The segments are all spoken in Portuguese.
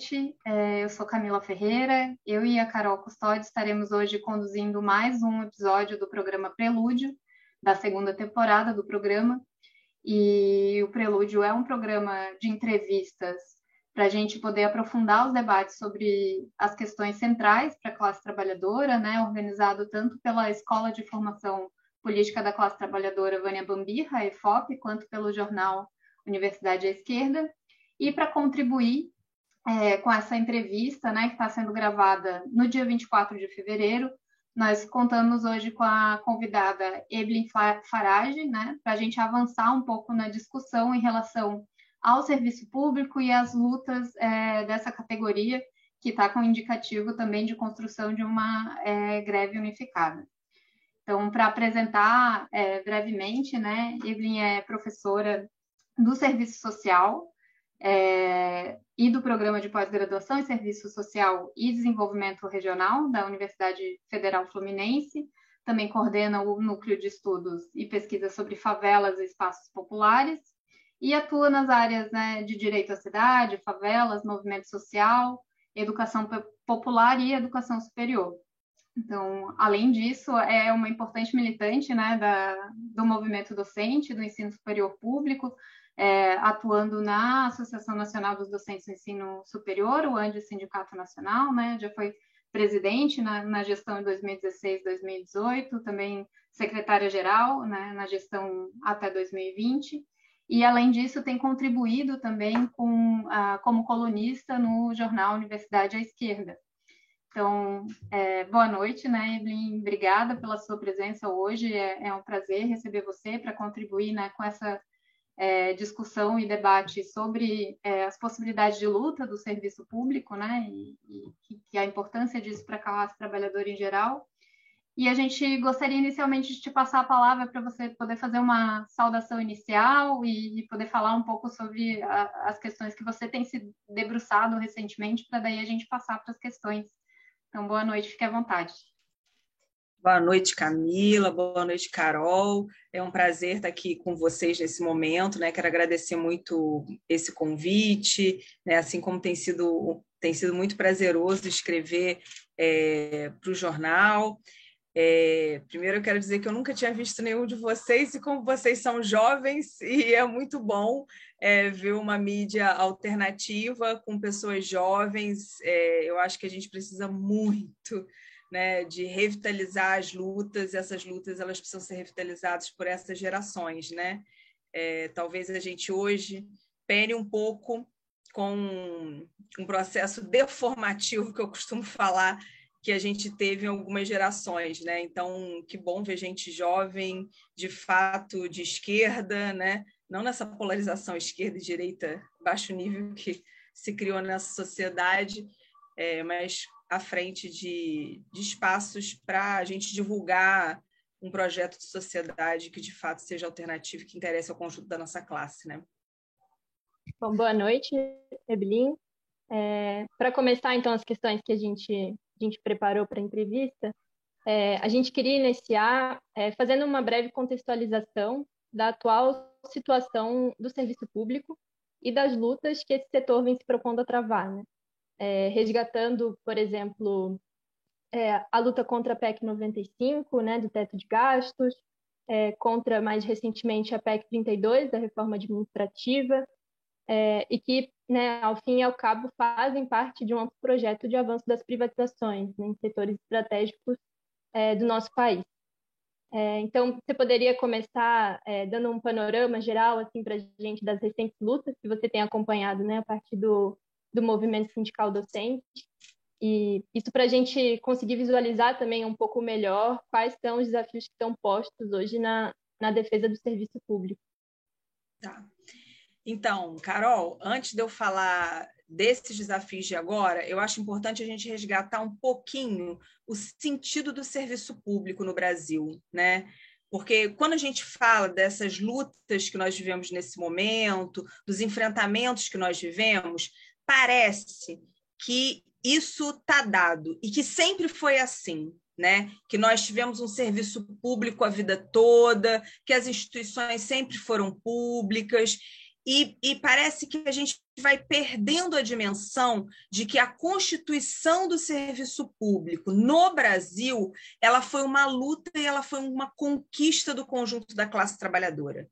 noite. É, eu sou Camila Ferreira. Eu e a Carol Custódio estaremos hoje conduzindo mais um episódio do programa Prelúdio, da segunda temporada do programa. E o Prelúdio é um programa de entrevistas para a gente poder aprofundar os debates sobre as questões centrais para a classe trabalhadora, né, organizado tanto pela Escola de Formação Política da Classe Trabalhadora Vânia Bambirra, EFOP, quanto pelo jornal Universidade à Esquerda, e para contribuir é, com essa entrevista, né, que está sendo gravada no dia 24 de fevereiro, nós contamos hoje com a convidada Evelyn Farage, né, para a gente avançar um pouco na discussão em relação ao serviço público e às lutas é, dessa categoria, que está com indicativo também de construção de uma é, greve unificada. Então, para apresentar é, brevemente, né, Evelyn é professora do Serviço Social é, e do Programa de Pós-Graduação em Serviço Social e Desenvolvimento Regional da Universidade Federal Fluminense, também coordena o Núcleo de Estudos e Pesquisa sobre Favelas e Espaços Populares, e atua nas áreas né, de direito à cidade, favelas, movimento social, educação popular e educação superior. Então, além disso, é uma importante militante né, da, do movimento docente, do ensino superior público, é, atuando na Associação Nacional dos Docentes do Ensino Superior, o ANDE Sindicato Nacional, né, já foi presidente na, na gestão em 2016, 2018, também secretária-geral né, na gestão até 2020, e, além disso, tem contribuído também com, ah, como colunista no jornal Universidade à Esquerda. Então, é, boa noite, né, Evelyn? Obrigada pela sua presença hoje. É, é um prazer receber você para contribuir né, com essa é, discussão e debate sobre é, as possibilidades de luta do serviço público, né, e, e, e a importância disso para a classe trabalhadora em geral. E a gente gostaria inicialmente de te passar a palavra para você poder fazer uma saudação inicial e, poder falar um pouco sobre a, as questões que você tem se debruçado recentemente, para daí a gente passar para as questões. Então, boa noite, fique à vontade. Boa noite, Camila. Boa noite, Carol. É um prazer estar aqui com vocês nesse momento. Né? Quero agradecer muito esse convite, né? assim como tem sido, tem sido muito prazeroso escrever é, para o jornal. É, primeiro, eu quero dizer que eu nunca tinha visto nenhum de vocês, e como vocês são jovens, e é muito bom é, ver uma mídia alternativa com pessoas jovens. É, eu acho que a gente precisa muito né, de revitalizar as lutas, e essas lutas elas precisam ser revitalizadas por essas gerações. Né? É, talvez a gente hoje pene um pouco com um processo deformativo que eu costumo falar que a gente teve em algumas gerações, né? Então, que bom ver gente jovem, de fato, de esquerda, né? Não nessa polarização esquerda e direita baixo nível que se criou nessa sociedade, é, mas à frente de, de espaços para a gente divulgar um projeto de sociedade que de fato seja alternativo, que interesse ao conjunto da nossa classe, né? Bom, boa noite, Evelyn. É, para começar, então, as questões que a gente a gente preparou para a entrevista, é, a gente queria iniciar é, fazendo uma breve contextualização da atual situação do serviço público e das lutas que esse setor vem se propondo a travar, né? É, resgatando, por exemplo, é, a luta contra a PEC 95, né, do teto de gastos, é, contra, mais recentemente, a PEC 32, da reforma administrativa, é, e que, né, ao fim e ao cabo, fazem parte de um amplo projeto de avanço das privatizações né, em setores estratégicos é, do nosso país. É, então, você poderia começar é, dando um panorama geral assim, para a gente das recentes lutas que você tem acompanhado né, a partir do, do movimento sindical docente, e isso para a gente conseguir visualizar também um pouco melhor quais são os desafios que estão postos hoje na, na defesa do serviço público. Tá. Então, Carol, antes de eu falar desses desafios de agora, eu acho importante a gente resgatar um pouquinho o sentido do serviço público no Brasil, né? Porque quando a gente fala dessas lutas que nós vivemos nesse momento, dos enfrentamentos que nós vivemos, parece que isso está dado e que sempre foi assim, né? Que nós tivemos um serviço público a vida toda, que as instituições sempre foram públicas E, e, parece que a gente vai perdendo a dimensão de que a constituição do serviço público no Brasil ela foi uma luta e ela foi uma conquista do conjunto da classe trabalhadora.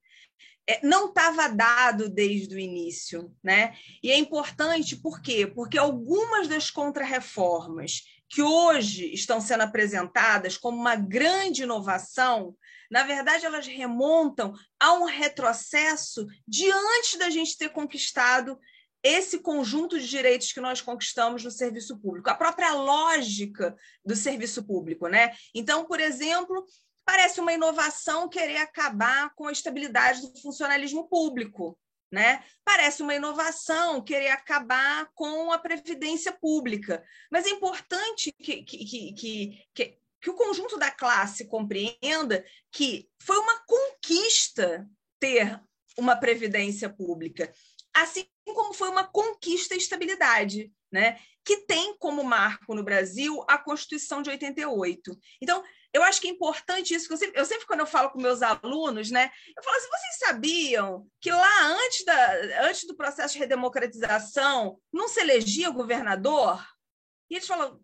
É, não estava dado desde o início, né? E é importante por quê? Porque algumas das contrarreformas que hoje estão sendo apresentadas como uma grande inovação, na verdade, elas remontam a um retrocesso de antes da gente ter conquistado esse conjunto de direitos que nós conquistamos no serviço público, a própria lógica do serviço público, né? Então, por exemplo, parece uma inovação querer acabar com a estabilidade do funcionalismo público, né? Parece uma inovação querer acabar com a previdência pública, mas é importante que, que, que, que, que o conjunto da classe compreenda que foi uma conquista ter uma previdência pública, assim como foi uma conquista a estabilidade, né? que tem como marco no Brasil a Constituição de 88. Então, eu acho que é importante isso, eu sempre, eu sempre, quando eu falo com meus alunos, né, eu falo assim, vocês sabiam que lá antes, da, antes do processo de redemocratização não se elegia governador? E eles falam,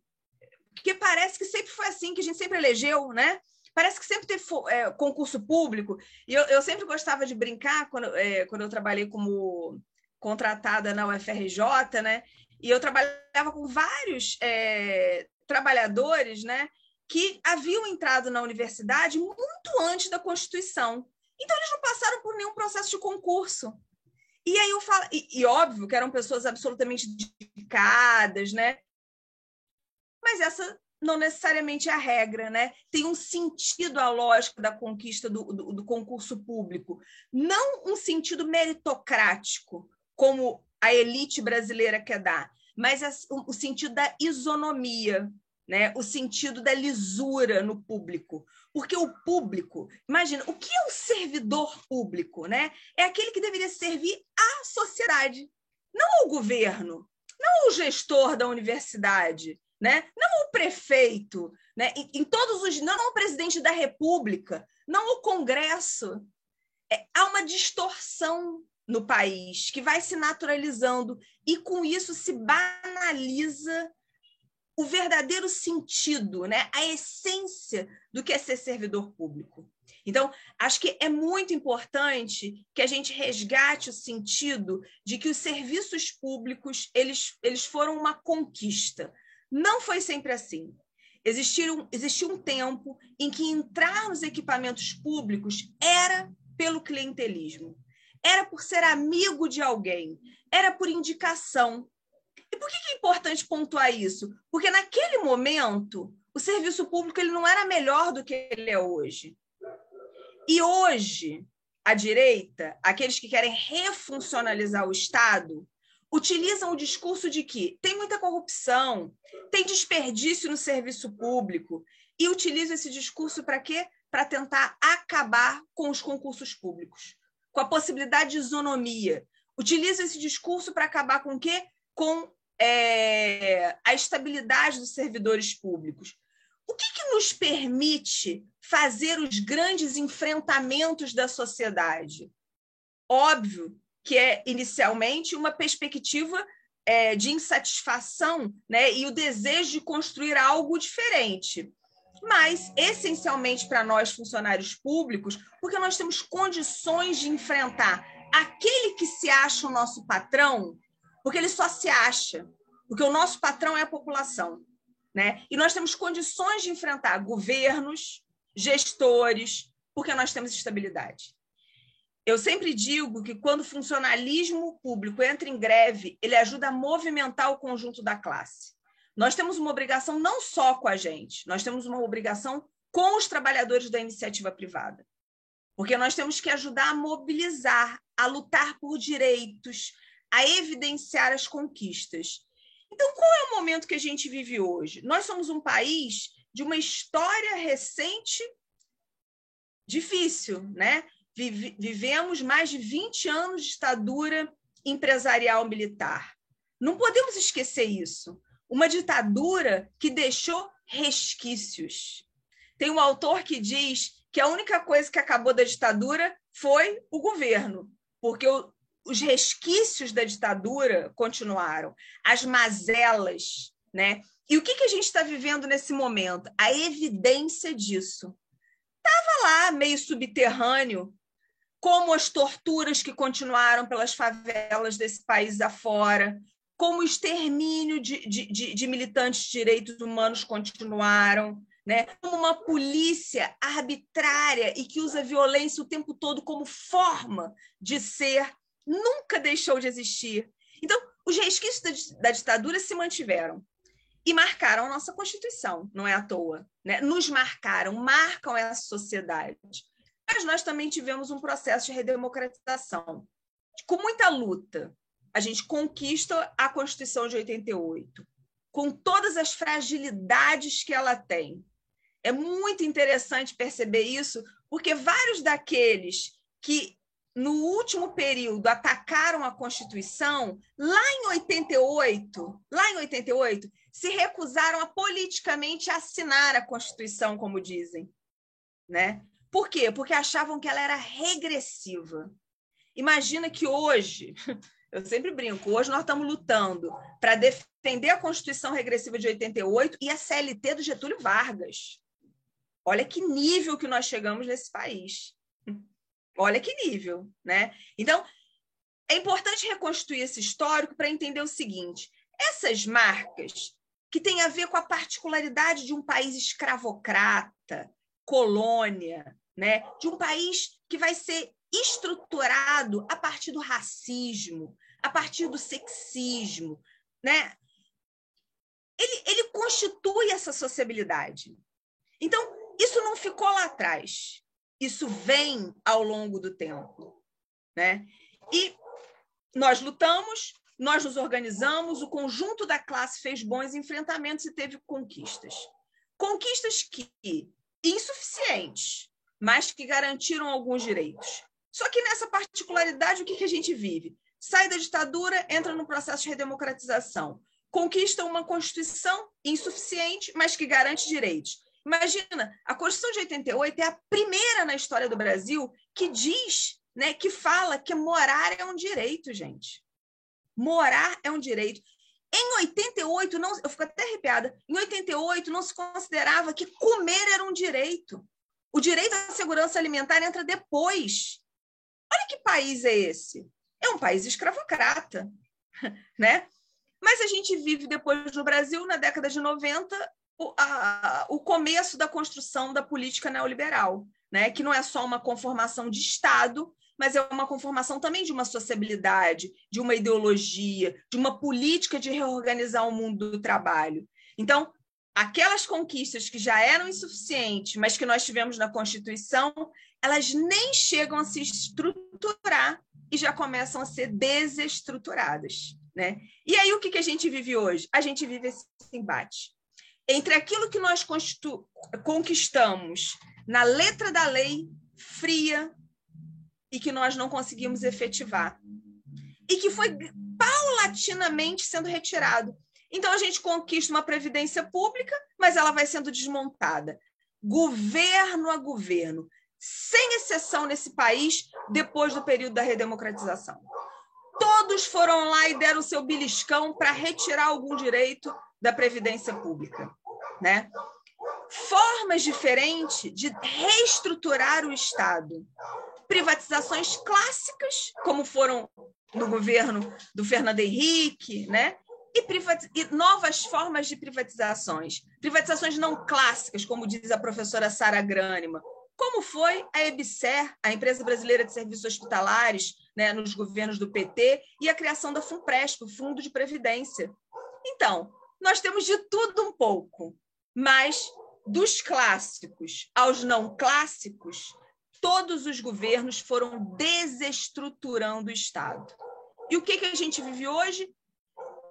porque parece que sempre foi assim, que a gente sempre elegeu, né? Parece que sempre teve é, concurso público. E eu, eu, sempre gostava de brincar quando, é, quando eu trabalhei como contratada na UFRJ, né? E eu trabalhava com vários é, trabalhadores, né? Que haviam entrado na universidade muito antes da Constituição. Então, eles não passaram por nenhum processo de concurso. E aí eu falo, e, e óbvio que eram pessoas absolutamente dedicadas, né? mas essa não necessariamente é a regra, né? Tem um sentido a lógica da conquista do, do, do concurso público, não um sentido meritocrático, como a elite brasileira quer dar, mas o, o sentido da isonomia, né? o sentido da lisura no público. Porque o público, imagina, o que é o servidor público? Né? É aquele que deveria servir à sociedade, não ao governo, não o gestor da universidade, né? não o prefeito, né? em, em todos os. não o presidente da República, não o Congresso. É, há uma distorção no país que vai se naturalizando e com isso se banaliza o verdadeiro sentido, né? a essência do que é ser servidor público. Então, acho que é muito importante que a gente resgate o sentido de que os serviços públicos eles, eles foram uma conquista. Não foi sempre assim. Existiram, existiu um tempo em que entrar nos equipamentos públicos era pelo clientelismo, era por ser amigo de alguém, era por indicação. E por que é importante pontuar isso? Porque naquele momento o serviço público ele não era melhor do que ele é hoje. E hoje, a direita, aqueles que querem refuncionalizar o Estado, utilizam o discurso de que tem muita corrupção, tem desperdício no serviço público, e utilizam esse discurso para quê? Para tentar acabar com os concursos públicos, com a possibilidade de isonomia. Utilizam esse discurso para acabar com o quê? Com é, a estabilidade dos servidores públicos. O que, que nos permite fazer os grandes enfrentamentos da sociedade? Óbvio que é inicialmente uma perspectiva é, de insatisfação né, e o desejo de construir algo diferente. Mas, essencialmente para nós, funcionários públicos, porque nós temos condições de enfrentar aquele que se acha o nosso patrão, porque ele só se acha, porque o nosso patrão é a população. Né? E nós temos condições de enfrentar governos, gestores, porque nós temos estabilidade eu sempre digo que quando o funcionalismo público entra em greve, ele ajuda a movimentar o conjunto da classe. Nós temos uma obrigação não só com a gente, nós temos uma obrigação com os trabalhadores da iniciativa privada. Porque nós temos que ajudar a mobilizar, a lutar por direitos, a evidenciar as conquistas. Então, qual é o momento que a gente vive hoje? Nós somos um país de uma história recente difícil, né? vivemos mais de 20 anos de ditadura empresarial militar. Não podemos esquecer isso. Uma ditadura que deixou resquícios. Tem um autor que diz que a única coisa que acabou da ditadura foi o governo, porque o, os resquícios da ditadura continuaram, as mazelas, né? E o que, que a gente está vivendo nesse momento? A evidência disso. Estava lá, meio subterrâneo, como as torturas que continuaram pelas favelas desse país afora, como o extermínio de, de, de, de militantes de direitos humanos continuaram, né? como uma polícia arbitrária e que usa violência o tempo todo como forma de ser, nunca deixou de existir. Então, os resquícios da, da ditadura se mantiveram e marcaram a nossa Constituição, não é à toa. Né? Nos marcaram, marcam essa sociedade. Mas nós também tivemos um processo de redemocratização, com muita luta. A gente conquista a Constituição de 88, com todas as fragilidades que ela tem. É muito interessante perceber isso, porque vários daqueles que no último período atacaram a Constituição, lá em 88, lá em 88, se recusaram a politicamente assinar a Constituição, como dizem, né? Por quê? Porque achavam que ela era regressiva. Imagina que hoje, eu sempre brinco, hoje nós estamos lutando para defender a Constituição regressiva de 88 e a CLT do Getúlio Vargas. Olha que nível que nós chegamos nesse país. Olha que nível, né? Então, é importante reconstruir esse histórico para entender o seguinte: essas marcas que têm a ver com a particularidade de um país escravocrata, colônia, né? De um país que vai ser estruturado a partir do racismo, a partir do sexismo, né? Ele, ele constitui essa sociabilidade. Então, isso não ficou lá atrás. Isso vem ao longo do tempo, né? E nós lutamos, nós nos organizamos, o conjunto da classe fez bons enfrentamentos e teve conquistas. Conquistas que insuficientes, mas que garantiram alguns direitos. Só que nessa particularidade, o que, que a gente vive? Sai da ditadura, entra no processo de redemocratização. Conquista uma Constituição insuficiente, mas que garante direitos. Imagina, a Constituição de 88 é a primeira na história do Brasil que diz, né, que fala que morar é um direito, gente. Morar é um direito. Em 88, não, eu fico até arrepiada, em 88 não se considerava que comer era um direito. O direito à segurança alimentar entra depois. Olha que país é esse. É um país escravocrata, né? Mas a gente vive depois no Brasil, na década de 90, o, a, o começo da construção da política neoliberal, né? que não é só uma conformação de Estado, mas é uma conformação também de uma sociabilidade, de uma ideologia, de uma política de reorganizar o mundo do trabalho. Então, aquelas conquistas que já eram insuficientes, mas que nós tivemos na Constituição, elas nem chegam a se estruturar e já começam a ser desestruturadas. Né? E aí, o que, que a gente vive hoje? A gente vive esse embate entre aquilo que nós conquistamos na letra da lei fria e que nós não conseguimos efetivar e que foi paulatinamente sendo retirado. Então a gente conquista uma previdência pública, mas ela vai sendo desmontada, governo a governo, sem exceção nesse país, depois do período da redemocratização. Todos foram lá e deram seu beliscão para retirar algum direito da Previdência Pública. Né? Formas diferentes de reestruturar o Estado. Privatizações clássicas, como foram no governo do Fernando Henrique, né? E, e, novas formas de privatizações. Privatizações não clássicas, como diz a professora Sara Grânima, como foi a EBSER, a Empresa Brasileira de Serviços Hospitalares, né, nos governos do PT, e a criação da FUNPRESP, o Fundo de Previdência. Então, nós temos de tudo um pouco, mas dos clássicos aos não clássicos, todos os governos foram desestruturando o Estado. E o que, que a gente vive hoje?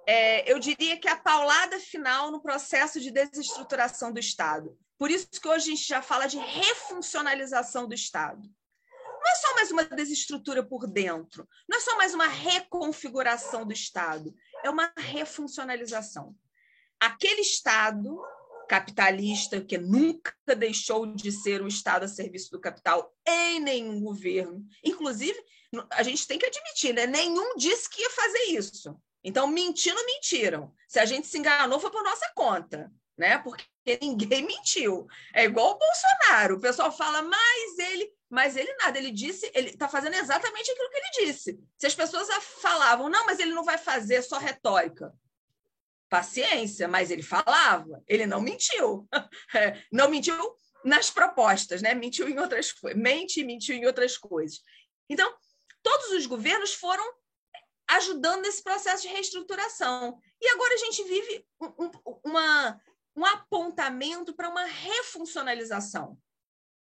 É, eu diria que é a paulada final no processo de desestruturação do Estado. Por isso que hoje a gente já fala de refuncionalização do Estado. Não é só mais uma desestrutura por dentro, não é só mais uma reconfiguração do Estado, é uma refuncionalização aquele Estado capitalista, que nunca deixou de ser um Estado a serviço do capital em nenhum governo, inclusive a gente tem que admitir, né? Nenhum disse que ia fazer isso. Então, mentindo, mentiram. Se a gente se enganou, foi por nossa conta, né? Porque ninguém mentiu. É igual o Bolsonaro. O pessoal fala, mas ele. Mas ele nada, ele disse, ele está fazendo exatamente aquilo que ele disse. Se as pessoas falavam, não, mas ele não vai fazer só retórica. Paciência, mas ele falava, ele não mentiu. É, não mentiu nas propostas, né? Mentiu em outras coisas. Mente e mentiu em outras coisas. Então, todos os governos foram ajudando nesse processo de reestruturação. E agora a gente vive um, um, uma, um apontamento para uma refuncionalização,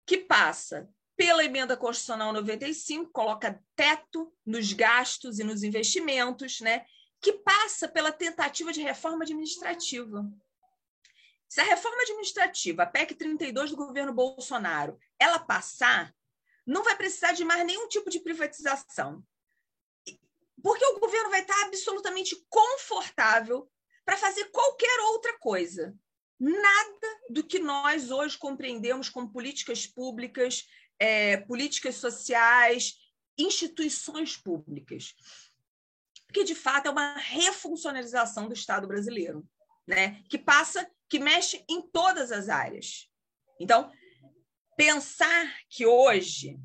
que passa pela emenda constitucional 95, coloca teto nos gastos e nos investimentos, né? que passa pela tentativa de reforma administrativa. Se a reforma administrativa, a PEC 32 do governo Bolsonaro, ela passar, não vai precisar de mais nenhum tipo de privatização. Porque o governo vai estar absolutamente confortável para fazer qualquer outra coisa. Nada do que nós hoje compreendemos como políticas públicas, é, políticas sociais, instituições públicas. Porque, de fato, é uma refuncionalização do Estado brasileiro, né? que passa que mexe em todas as áreas. Então, pensar que hoje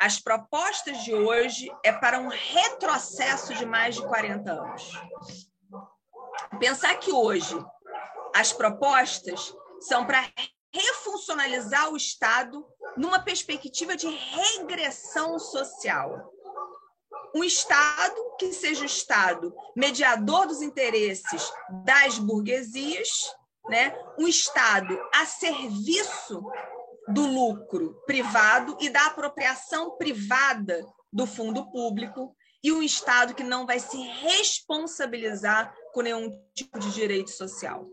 as propostas de hoje é para um retrocesso de mais de 40 anos. Pensar que hoje as propostas são para refuncionalizar o Estado numa perspectiva de regressão social. Um Estado que seja o Estado mediador dos interesses das burguesias né? um Estado a serviço do lucro privado e da apropriação privada do fundo público, e um Estado que não vai se responsabilizar com nenhum tipo de direito social.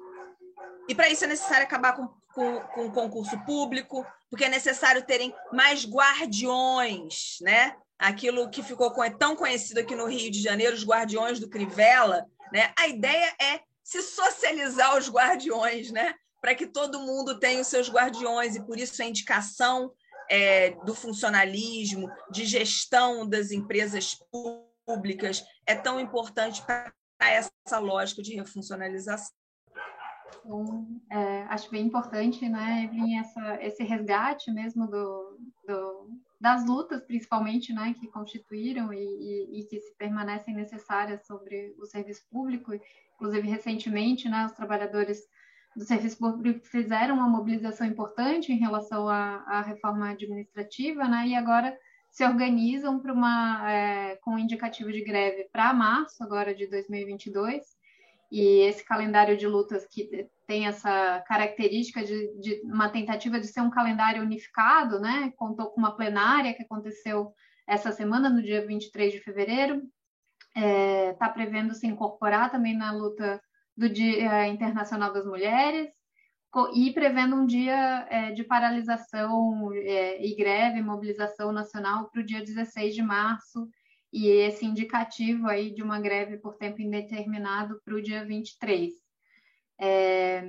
E para isso é necessário acabar com, com, com concurso público, porque é necessário terem mais guardiões, né? Aquilo que ficou tão conhecido aqui no Rio de Janeiro, os guardiões do Crivella, né? A ideia é se socializar os guardiões, né? Para que todo mundo tenha os seus guardiões, e por isso a indicação é, do funcionalismo, de gestão das empresas públicas é tão importante para essa lógica de refuncionalização. Bom, é, acho bem importante, né, Evelyn, essa, esse resgate mesmo do, do, das lutas, principalmente, né, que constituíram e, e, e, que se permanecem necessárias sobre o serviço público. Inclusive, recentemente, né, os trabalhadores do serviço público fizeram uma mobilização importante em relação à, à reforma administrativa, né, e agora se organizam para uma é, com um indicativo de greve para março agora de 2022 e esse calendário de lutas que tem essa característica de, de, uma tentativa de ser um calendário unificado, né? Contou com uma plenária que aconteceu essa semana, no dia 23 de fevereiro, está é, tá prevendo se incorporar também na luta do Dia Internacional das Mulheres e prevendo um dia é, de paralisação é, e greve, mobilização nacional para o dia 16 de março e esse indicativo aí de uma greve por tempo indeterminado para o dia 23. É,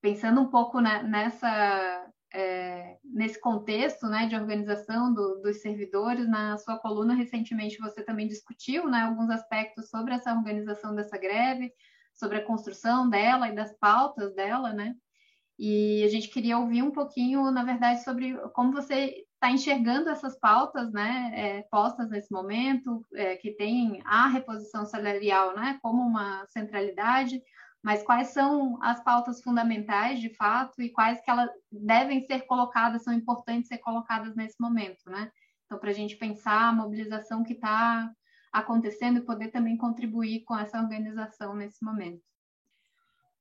pensando um pouco nessa é, nesse contexto né, de organização do, dos servidores, na sua coluna recentemente você também discutiu né, alguns aspectos sobre essa organização dessa greve, sobre a construção dela e das pautas dela, né? E a gente queria ouvir um pouquinho, na verdade, sobre como você está enxergando essas pautas, né, é, postas nesse momento, é, que tem a reposição salarial, né, como uma centralidade, mas quais são as pautas fundamentais, de fato, e quais que elas devem ser colocadas, são importantes ser colocadas nesse momento, né? Então, para a gente pensar a mobilização que está acontecendo e poder também contribuir com essa organização nesse momento.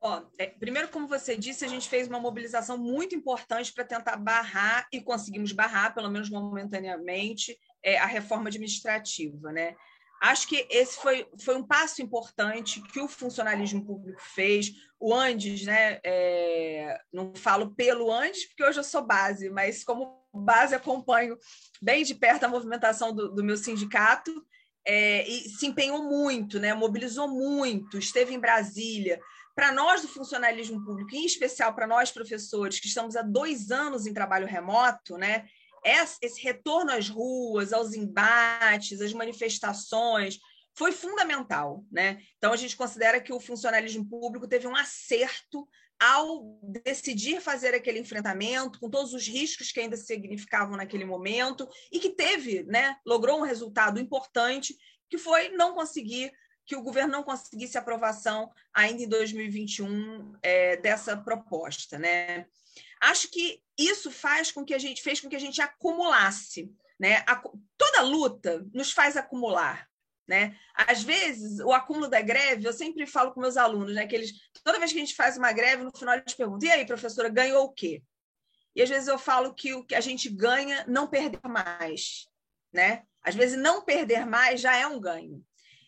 Ó, é, primeiro, como você disse, a gente fez uma mobilização muito importante para tentar barrar, e conseguimos barrar, pelo menos momentaneamente, é, a reforma administrativa, né? Acho que esse foi, foi um passo importante que o funcionalismo público fez. O Andes, né? É, não falo pelo Andes, porque hoje eu sou base, mas como base acompanho bem de perto a movimentação do, do meu sindicato é, e se empenhou muito, né? mobilizou muito, esteve em Brasília. Para nós do funcionalismo público, em especial para nós professores que estamos há dois anos em trabalho remoto, né? esse retorno às ruas, aos embates, às manifestações, foi fundamental. Né? Então, a gente considera que o funcionalismo público teve um acerto ao decidir fazer aquele enfrentamento, com todos os riscos que ainda significavam naquele momento, e que teve, né, logrou um resultado importante, que foi não conseguir que o governo não conseguisse aprovação ainda em 2021 é, dessa proposta, né? Acho que isso faz com que a gente fez com que a gente acumulasse, né? Toda luta nos faz acumular, né? Às vezes, o acúmulo da greve, eu sempre falo com meus alunos, né, que eles, toda vez que a gente faz uma greve, no final eles perguntam: "E aí, professora, ganhou o quê?" E às vezes eu falo que o que a gente ganha não perder mais, né? Às vezes não perder mais já é um ganho.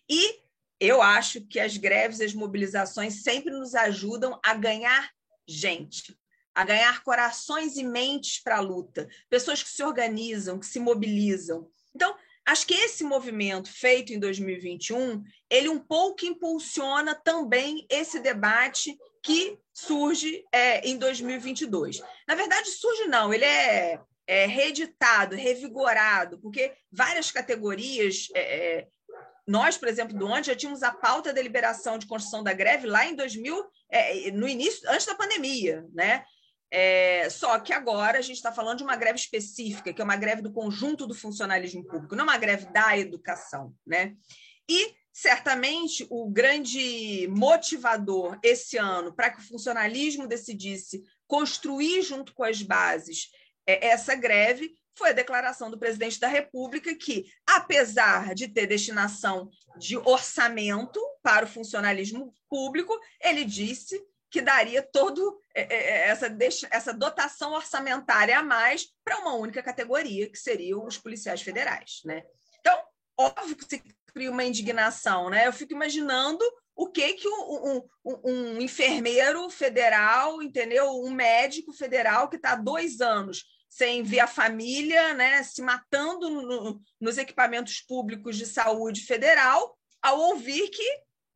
E eu acho que as greves, as mobilizações sempre nos ajudam a ganhar gente, a ganhar corações e mentes para a luta, pessoas que se organizam, que se mobilizam. Então, Acho que esse movimento feito em 2021, ele um pouco impulsiona também esse debate que surge é, em 2022. Na verdade, surge não, ele é, é reeditado, revigorado, porque várias categorias é, é nós, por exemplo, do onde já tínhamos a pauta da liberação de construção da greve lá em 2000, é, no início, antes da pandemia, né? É, só que agora a gente está falando de uma greve específica, que é uma greve do conjunto do funcionalismo público, não uma greve da educação. Né? E certamente o grande motivador esse ano para que o funcionalismo decidisse construir junto com as bases é, essa greve foi a declaração do presidente da República que, apesar de ter destinação de orçamento para o funcionalismo público, ele disse que daria todo é, é, é, essa, essa dotação orçamentária a mais para uma única categoria, que seriam os policiais federais. Né? Então, óbvio que se cria uma indignação. Né? Eu fico imaginando o que, que um, um, um enfermeiro federal, entendeu? Um médico federal que está há dois anos sem ver a família, né, se matando no, nos equipamentos públicos de saúde federal, ao ouvir que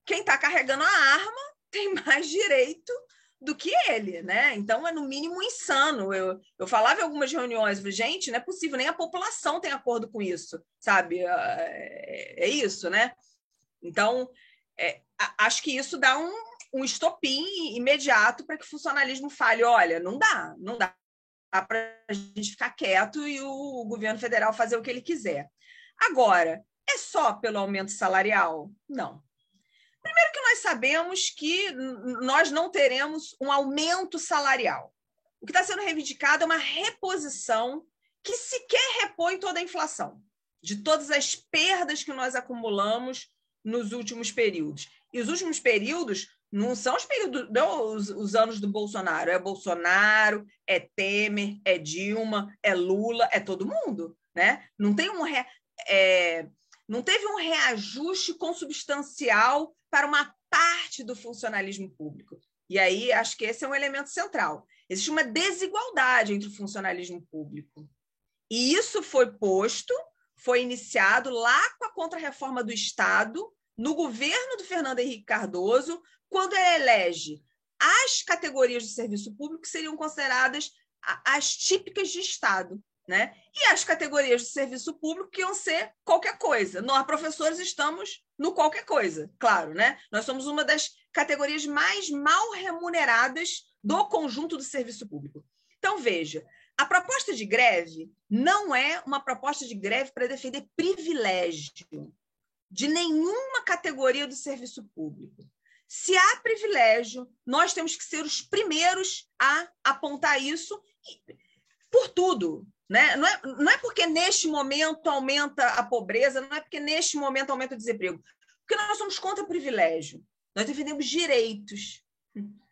quem está carregando a arma tem mais direito do que ele, né? Então é no mínimo insano. Eu, eu falava em algumas reuniões, gente, não é possível, nem a população tem acordo com isso, sabe? É, é isso, né? Então é, acho que isso dá um, um estopim imediato para que o funcionalismo fale: olha, não dá, não dá para a gente ficar quieto e o governo federal fazer o que ele quiser. Agora, é só pelo aumento salarial? Não. Primeiro que nós sabemos que nós não teremos um aumento salarial. O que está sendo reivindicado é uma reposição que sequer repõe toda a inflação, de todas as perdas que nós acumulamos nos últimos períodos. E os últimos períodos não são os períodos, não, os, os, anos do Bolsonaro. É Bolsonaro, é Temer, é Dilma, é Lula, é todo mundo. Né? Não tem um. Re, é, não teve um reajuste consubstancial para uma parte do funcionalismo público. E aí acho que esse é um elemento central. Existe uma desigualdade entre o funcionalismo público. E isso foi posto, foi iniciado lá com a contrarreforma do Estado, no governo do Fernando Henrique Cardoso, quando ele elege as categorias de serviço público que seriam consideradas as típicas de Estado né? E as categorias de serviço público que iam ser qualquer coisa. Nós, professores, estamos no qualquer coisa, claro, né? Nós somos uma das categorias mais mal remuneradas do conjunto do serviço público. Então, veja, a proposta de greve não é uma proposta de greve para defender privilégio de nenhuma categoria do serviço público. Se há privilégio, nós temos que ser os primeiros a apontar isso por tudo, né? Não, é, não é porque neste momento aumenta a pobreza, não é porque neste momento aumenta o desemprego, porque nós somos contra privilégio, nós defendemos direitos.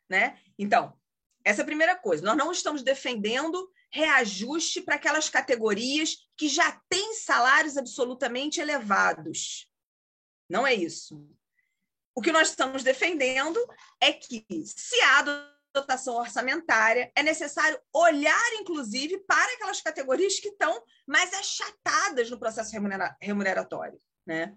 Né? Então, essa é a primeira coisa. Nós não estamos defendendo reajuste para aquelas categorias que já têm salários absolutamente elevados. Não é isso. O que nós estamos defendendo é que, se há dotação orçamentária, é necessário olhar, inclusive, para aquelas categorias que estão mais achatadas no processo remuneratório. Né?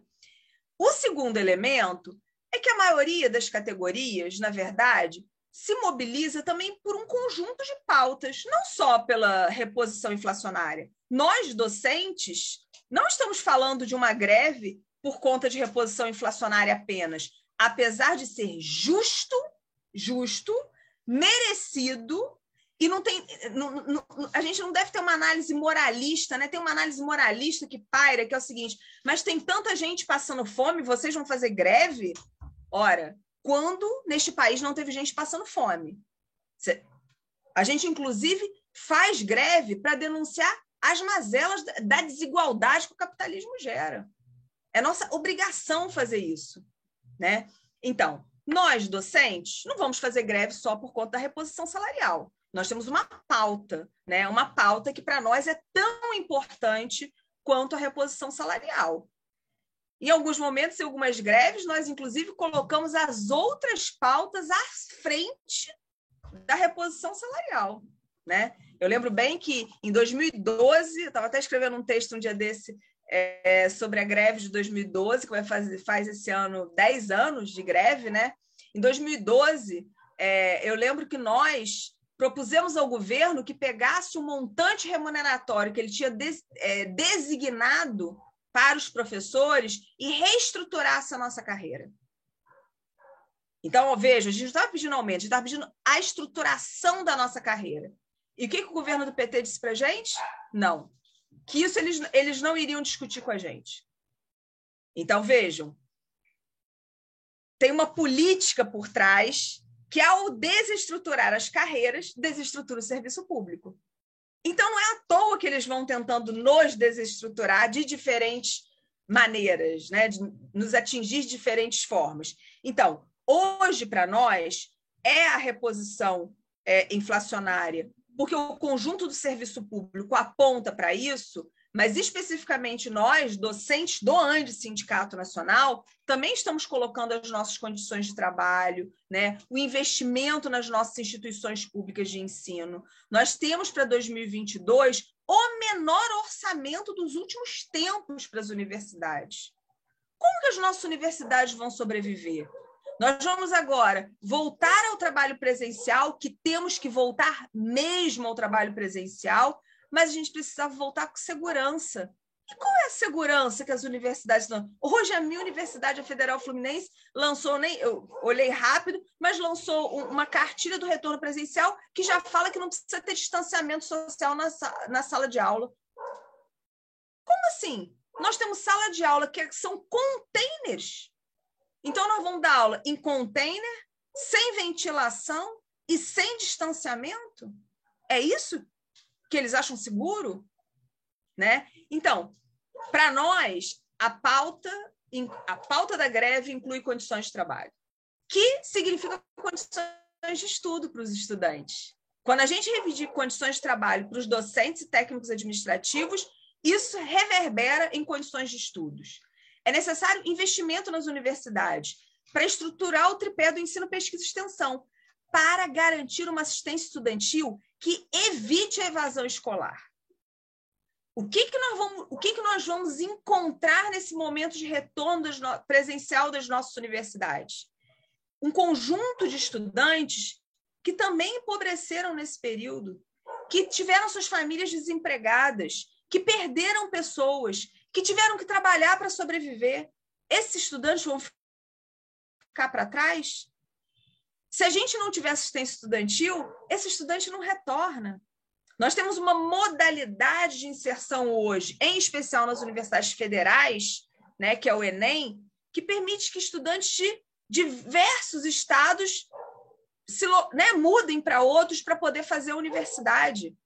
O segundo elemento é que a maioria das categorias, na verdade, se mobiliza também por um conjunto de pautas, não só pela reposição inflacionária. Nós, docentes, não estamos falando de uma greve por conta de reposição inflacionária apenas, apesar de ser justo, justo, merecido e não tem. Não, não, a gente não deve ter uma análise moralista, né? Tem uma análise moralista que paira, que é o seguinte: mas tem tanta gente passando fome, vocês vão fazer greve? Ora, quando neste país não teve gente passando fome? A gente, inclusive, faz greve para denunciar as mazelas da desigualdade que o capitalismo gera. É nossa obrigação fazer isso. Né? Então, nós, docentes, não vamos fazer greve só por conta da reposição salarial. Nós temos uma pauta, né? uma pauta que para nós é tão importante quanto a reposição salarial. Em alguns momentos, em algumas greves, nós inclusive colocamos as outras pautas à frente da reposição salarial. Né? Eu lembro bem que em 2012, eu estava até escrevendo um texto um dia desse é, sobre a greve de 2012, que vai fazer, faz esse ano 10 anos de greve, né? Em 2012, é, eu lembro que nós propusemos ao governo que pegasse o um montante remuneratório que ele tinha des, é, designado para os professores e reestruturasse a nossa carreira. Então, veja, a gente não estava pedindo aumento, a gente estava pedindo a estruturação da nossa carreira. E o que, que o governo do PT disse para a gente? Não. Que isso eles, eles não iriam discutir com a gente. Então, vejam, tem uma política por trás que, ao desestruturar as carreiras, desestrutura o serviço público. Então, não é à toa que eles vão tentando nos desestruturar de diferentes maneiras, né? de nos atingir de diferentes formas. Então, hoje, para nós, é a reposição é, inflacionária, porque o conjunto do serviço público aponta para isso, mas especificamente nós, docentes do ANDE Sindicato Nacional, também estamos colocando as nossas condições de trabalho, né? o investimento nas nossas instituições públicas de ensino. Nós temos para 2022 o menor orçamento dos últimos tempos para as universidades. Como que as nossas universidades vão sobreviver? Nós vamos agora voltar ao trabalho presencial, que temos que voltar mesmo ao trabalho presencial, mas a gente precisava voltar com segurança. E qual é a segurança que as universidades dão? Hoje, a minha Universidade Federal Fluminense lançou, nem eu olhei rápido, mas lançou uma cartilha do retorno presencial que já fala que não precisa ter distanciamento social na, na sala de aula. Como assim? Nós temos sala de aula que são containers. Então, nós vamos dar aula em container, sem ventilação e sem distanciamento? É isso que eles acham seguro, né? Então, para nós, a pauta, a pauta da greve inclui condições de trabalho, que significa condições de estudo para os estudantes. Quando a gente revidir condições de trabalho para os docentes e técnicos administrativos, isso reverbera em condições de estudos. É necessário investimento nas universidades para estruturar o tripé do ensino, pesquisa e extensão, para garantir uma assistência estudantil que evite a evasão escolar. O que, que, nós, vamos, o que, que nós vamos encontrar nesse momento de retorno das no, presencial das nossas universidades? Um conjunto de estudantes que também empobreceram nesse período, que tiveram suas famílias desempregadas, que perderam pessoas, que tiveram que trabalhar para sobreviver. Esses estudantes vão ficar para trás? Se a gente não tiver assistência estudantil, esse estudante não retorna. Nós temos uma modalidade de inserção hoje, em especial nas universidades federais, né, que é o Enem, que permite que estudantes de diversos estados se, né, mudem para outros para poder fazer a universidade.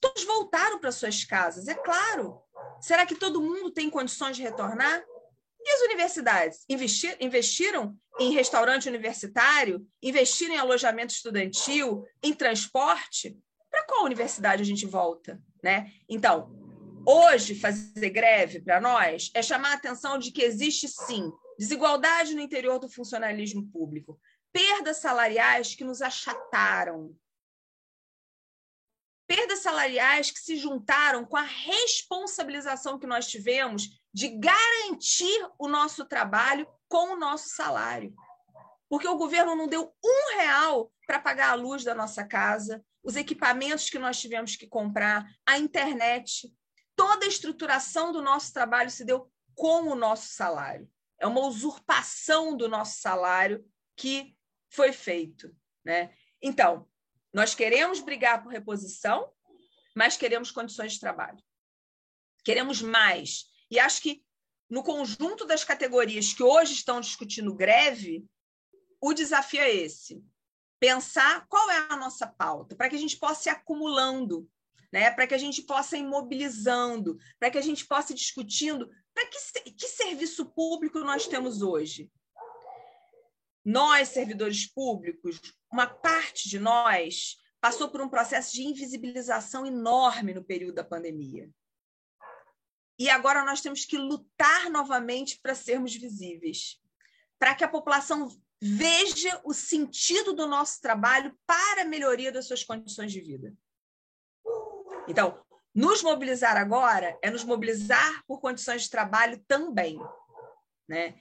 Todos voltaram para suas casas, é claro. Será que todo mundo tem condições de retornar? E as universidades investir, investiram em restaurante universitário, investiram em alojamento estudantil, em transporte? Para qual universidade a gente volta? Né? Então, hoje, fazer greve para nós é chamar a atenção de que existe sim desigualdade no interior do funcionalismo público, perdas salariais que nos achataram, perdas salariais que se juntaram com a responsabilização que nós tivemos de garantir o nosso trabalho com o nosso salário. porque o governo não deu um real para pagar a luz da nossa casa, os equipamentos que nós tivemos que comprar, a internet, toda a estruturação do nosso trabalho se deu com o nosso salário. É uma usurpação do nosso salário que foi feito. Né? Então, nós queremos brigar por reposição, mas queremos condições de trabalho. Queremos mais. E acho que no conjunto das categorias que hoje estão discutindo greve, o desafio é esse: pensar qual é a nossa pauta, para que a gente possa ir acumulando, né? para que a gente possa ir mobilizando, para que a gente possa ir discutindo para que, que serviço público nós temos hoje. Nós, servidores públicos, uma parte de nós passou por um processo de invisibilização enorme no período da pandemia. E agora nós temos que lutar novamente para sermos visíveis, para que a população veja o sentido do nosso trabalho para a melhoria das suas condições de vida. Então, nos mobilizar agora é nos mobilizar por condições de trabalho também, né?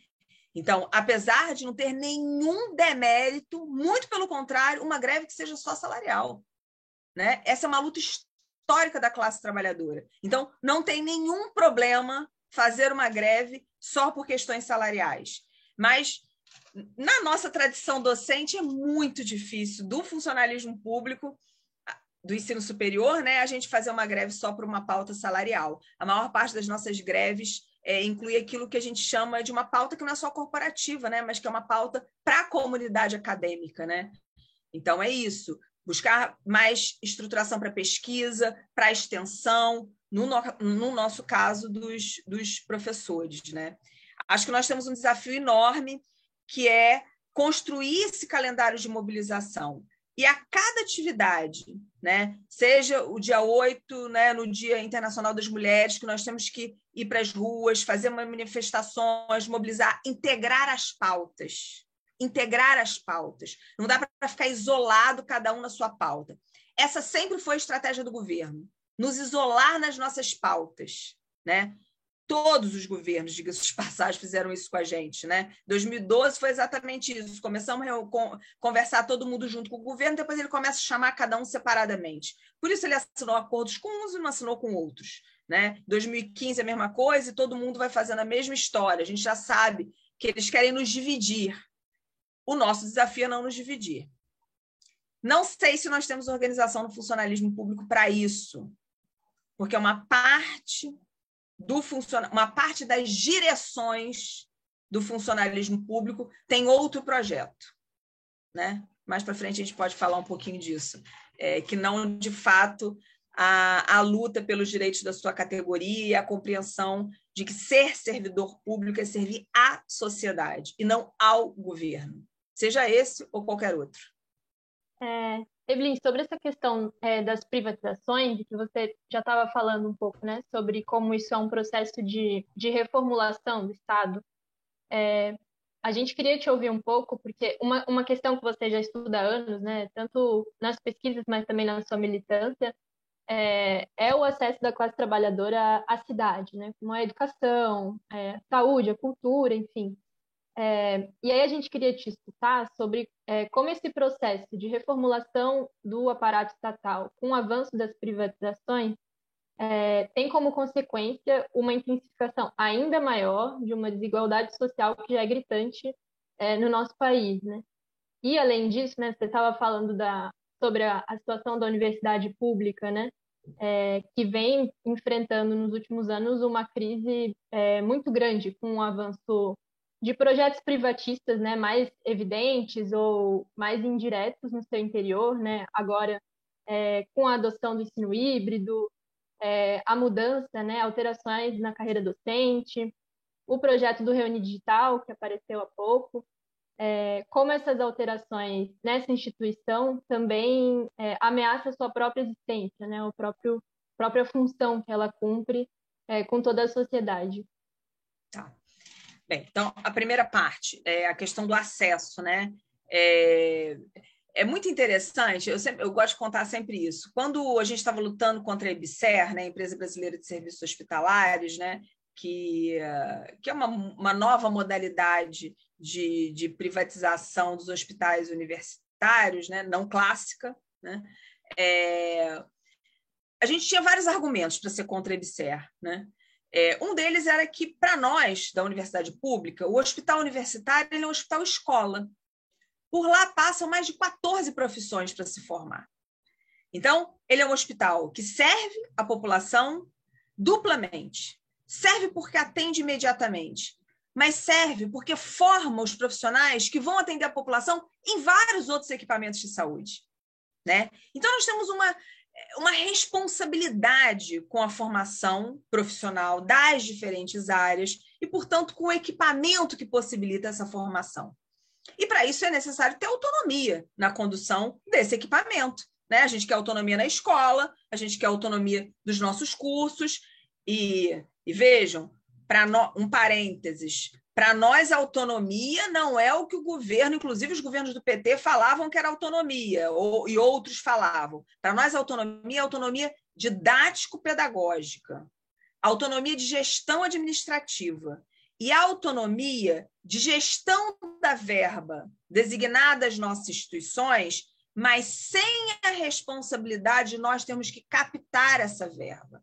Então, apesar de não ter nenhum demérito, muito pelo contrário, uma greve que seja só salarial, né? Essa é uma luta histórica da classe trabalhadora. Então, não tem nenhum problema fazer uma greve só por questões salariais. Mas na nossa tradição docente é muito difícil do funcionalismo público do ensino superior, né, a gente fazer uma greve só por uma pauta salarial. A maior parte das nossas greves é, inclui aquilo que a gente chama de uma pauta que não é só corporativa, né, mas que é uma pauta para a comunidade acadêmica, né? Então é isso buscar mais estruturação para pesquisa, para extensão, no, no, no, nosso caso dos, dos professores. Né? Acho que nós temos um desafio enorme, que é construir esse calendário de mobilização. E a cada atividade, né, seja o dia 8, né, no Dia Internacional das Mulheres, que nós temos que ir para as ruas, fazer manifestações, mobilizar, integrar as pautas integrar as pautas. Não dá para ficar isolado cada um na sua pauta. Essa sempre foi a estratégia do governo, nos isolar nas nossas pautas, né? Todos os governos, diga-se de passagem, fizeram isso com a gente, né? 2012 foi exatamente isso. Começamos a conversar todo mundo junto com o governo, depois ele começa a chamar cada um separadamente. Por isso ele assinou acordos com uns e não assinou com outros, né? 2015 é a mesma coisa e todo mundo vai fazendo a mesma história. A gente já sabe que eles querem nos dividir, o nosso desafio é não nos dividir. Não sei se nós temos organização no funcionalismo público para isso, porque uma parte do funciona uma parte das direções do funcionalismo público tem outro projeto, né? Mais para frente a gente pode falar um pouquinho disso, é, que não de fato a, a luta pelos direitos da sua categoria, a compreensão de que ser servidor público é servir à sociedade e não ao governo seja esse ou qualquer outro. É, Evelyn, sobre essa questão é, das privatizações, que você já estava falando um pouco, né, sobre como isso é um processo de, de reformulação do Estado, é, a gente queria te ouvir um pouco, porque uma, uma questão que você já estuda há anos, né, tanto nas pesquisas, mas também na sua militância, é, é o acesso da classe trabalhadora à, cidade, né, como a educação, é, saúde, a cultura, enfim. É, e aí a gente queria te escutar sobre é, como esse processo de reformulação do aparato estatal, com o avanço das privatizações, é, tem como consequência uma intensificação ainda maior de uma desigualdade social que já é gritante é, no nosso país, né? E além disso, né, você estava falando da, sobre a, a, situação da universidade pública, né? É, que vem enfrentando nos últimos anos uma crise é, muito grande com o avanço de projetos privatistas, né, mais evidentes ou mais indiretos no seu interior, né, agora é, com a adoção do ensino híbrido, é, a mudança, né, alterações na carreira docente, o projeto do Reuni Digital, que apareceu há pouco, é, como essas alterações nessa instituição também é, ameaçam a sua própria existência, né, a próprio, própria função que ela cumpre é, com toda a sociedade. Tá. Bem, então, a primeira parte é a questão do acesso, né? É, é muito interessante, eu, sempre, eu gosto de contar sempre isso. Quando a gente estava lutando contra a EBSER, né, a Empresa Brasileira de Serviços Hospitalares, né, que, que é uma, uma nova modalidade de, de privatização dos hospitais universitários, né? não clássica, né? É, a gente tinha vários argumentos para ser contra a EBSER. Né? É, um deles era que, para nós, da universidade pública, o hospital universitário é um hospital escola. Por lá passam mais de 14 profissões para se formar. Então, ele é um hospital que serve a população duplamente. Serve porque atende imediatamente, mas serve porque forma os profissionais que vão atender a população em vários outros equipamentos de saúde. Né? Então, nós temos uma, uma responsabilidade com a formação profissional das diferentes áreas e, portanto, com o equipamento que possibilita essa formação. E para isso é necessário ter autonomia na condução desse equipamento. Né? A gente quer autonomia na escola, a gente quer autonomia dos nossos cursos, e, e vejam, para um parênteses, para nós, autonomia não é o que o governo, inclusive os governos do PT, falavam que era autonomia, ou, e outros falavam. Para nós, autonomia é autonomia didático-pedagógica, autonomia de gestão administrativa e autonomia de gestão da verba designada às nossas instituições, mas sem a responsabilidade de nós temos que captar essa verba.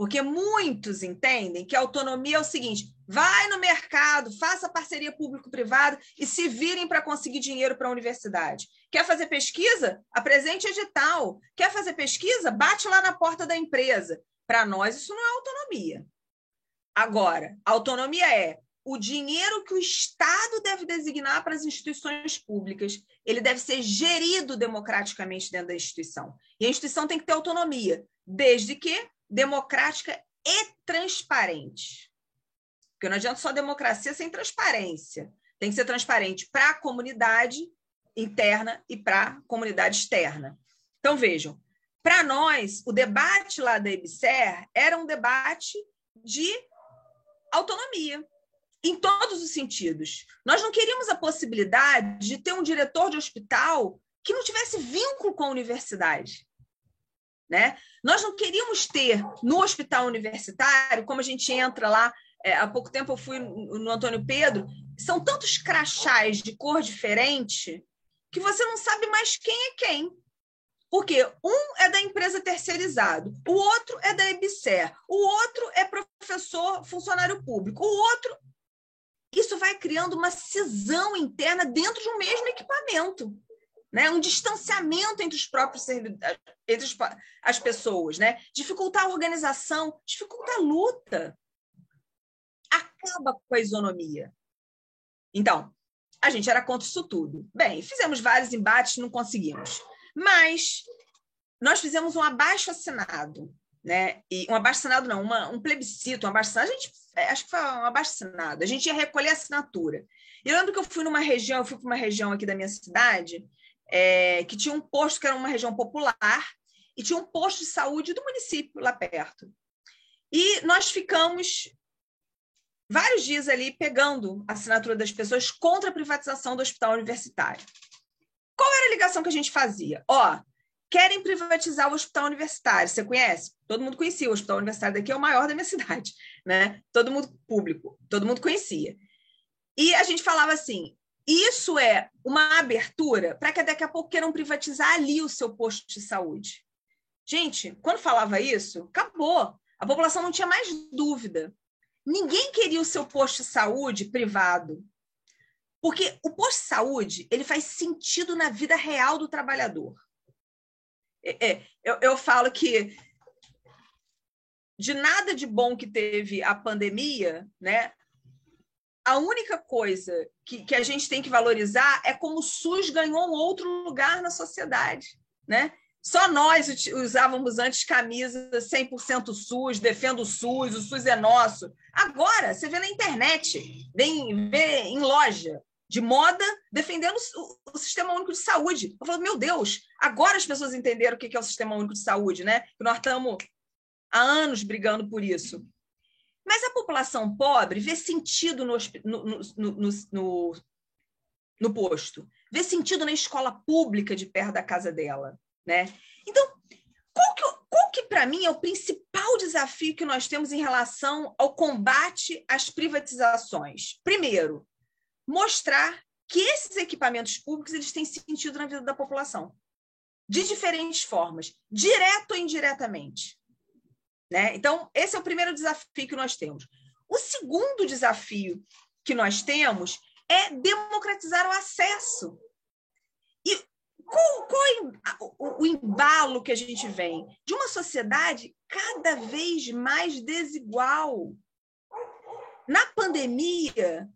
Porque muitos entendem que a autonomia é o seguinte: vai no mercado, faça parceria público-privada e se virem para conseguir dinheiro para a universidade. Quer fazer pesquisa? Apresente edital. Quer fazer pesquisa? Bate lá na porta da empresa. Para nós, isso não é autonomia. Agora, autonomia é o dinheiro que o Estado deve designar para as instituições públicas, ele deve ser gerido democraticamente dentro da instituição. E a instituição tem que ter autonomia, desde que democrática e transparente. Porque não adianta só democracia sem transparência. Tem que ser transparente para a comunidade interna e para a comunidade externa. Então, vejam, para nós, o debate lá da EBSER era um debate de autonomia, em todos os sentidos. Nós não queríamos a possibilidade de ter um diretor de hospital que não tivesse vínculo com a universidade. Né? Nós não queríamos ter no hospital universitário, como a gente entra lá, é, há pouco tempo eu fui no Antônio Pedro, são tantos crachás de cor diferente que você não sabe mais quem é quem. Porque um é da empresa terceirizado, o outro é da EBSER, o outro é professor funcionário público, o outro. Isso vai criando uma cisão interna dentro de um mesmo equipamento né? um distanciamento entre os próprios entre as pessoas, né? dificultar a organização, dificulta a luta, acaba com a isonomia. Então, a gente era contra isso tudo. Bem, fizemos vários embates, não conseguimos. Mas nós fizemos um abaixo assinado, né? E um abaixo assinado não, uma, um plebiscito, um abaixo assinado, a gente, é, acho que foi um abaixo assinado. A gente ia recolher assinatura. E eu lembro que eu fui numa região, eu fui para uma região aqui da minha cidade, é, que tinha um posto que era uma região popular e tinha um posto de saúde do município lá perto. E nós ficamos vários dias ali pegando a assinatura das pessoas contra a privatização do hospital universitário. Qual era a ligação que a gente fazia? Ó, querem privatizar o hospital universitário. Você conhece? Todo mundo conhecia. O hospital universitário daqui é o maior da minha cidade, né? Todo mundo público, todo mundo conhecia. E a gente falava assim: isso é uma abertura para que daqui a pouco queiram privatizar ali o seu posto de saúde. Gente, quando falava isso, acabou. A população não tinha mais dúvida. Ninguém queria o seu posto de saúde privado. Porque o posto de saúde ele faz sentido na vida real do trabalhador. É, é, eu, eu falo que de nada de bom que teve a pandemia, né? A única coisa que, que a gente tem que valorizar é como o SUS ganhou um outro lugar na sociedade, né? Só nós usávamos antes camisas 100% SUS, defendo o SUS, o SUS é nosso. Agora, você vê na internet, vê em loja de moda defendendo o, Sistema Único de Saúde. Eu falo, meu Deus, agora as pessoas entenderam o que é o Sistema Único de Saúde, né? Nós estamos há anos brigando por isso. Mas a população pobre vê sentido no, no, no, no, posto, vê sentido na escola pública de perto da casa dela. Né? Então, qual que, qual que para mim é o principal desafio que nós temos em relação ao combate às privatizações? Primeiro, mostrar que esses equipamentos públicos eles têm sentido na vida da população, de diferentes formas, direto ou indiretamente. Né? Então, esse é o primeiro desafio que nós temos. O segundo desafio que nós temos é democratizar o acesso. E qual, qual é o, o embalo que a gente vem? De uma sociedade cada vez mais desigual. Na pandemia,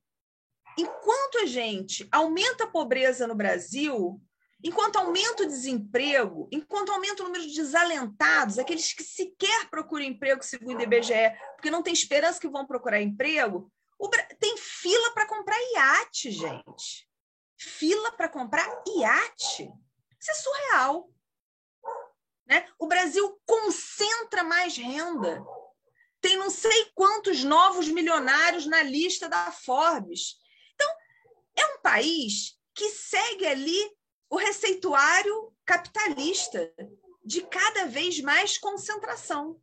enquanto a gente aumenta a pobreza no Brasil, enquanto aumenta o desemprego, enquanto aumenta o número de desalentados, aqueles que sequer procuram emprego, segundo o IBGE, porque não tem esperança que vão procurar emprego, tem fila para comprar iate, gente. Fila para comprar iate. Isso é surreal. Né? O Brasil concentra mais renda. Tem não sei quantos novos milionários na lista da Forbes. É um país que segue ali o receituário capitalista de cada vez mais concentração.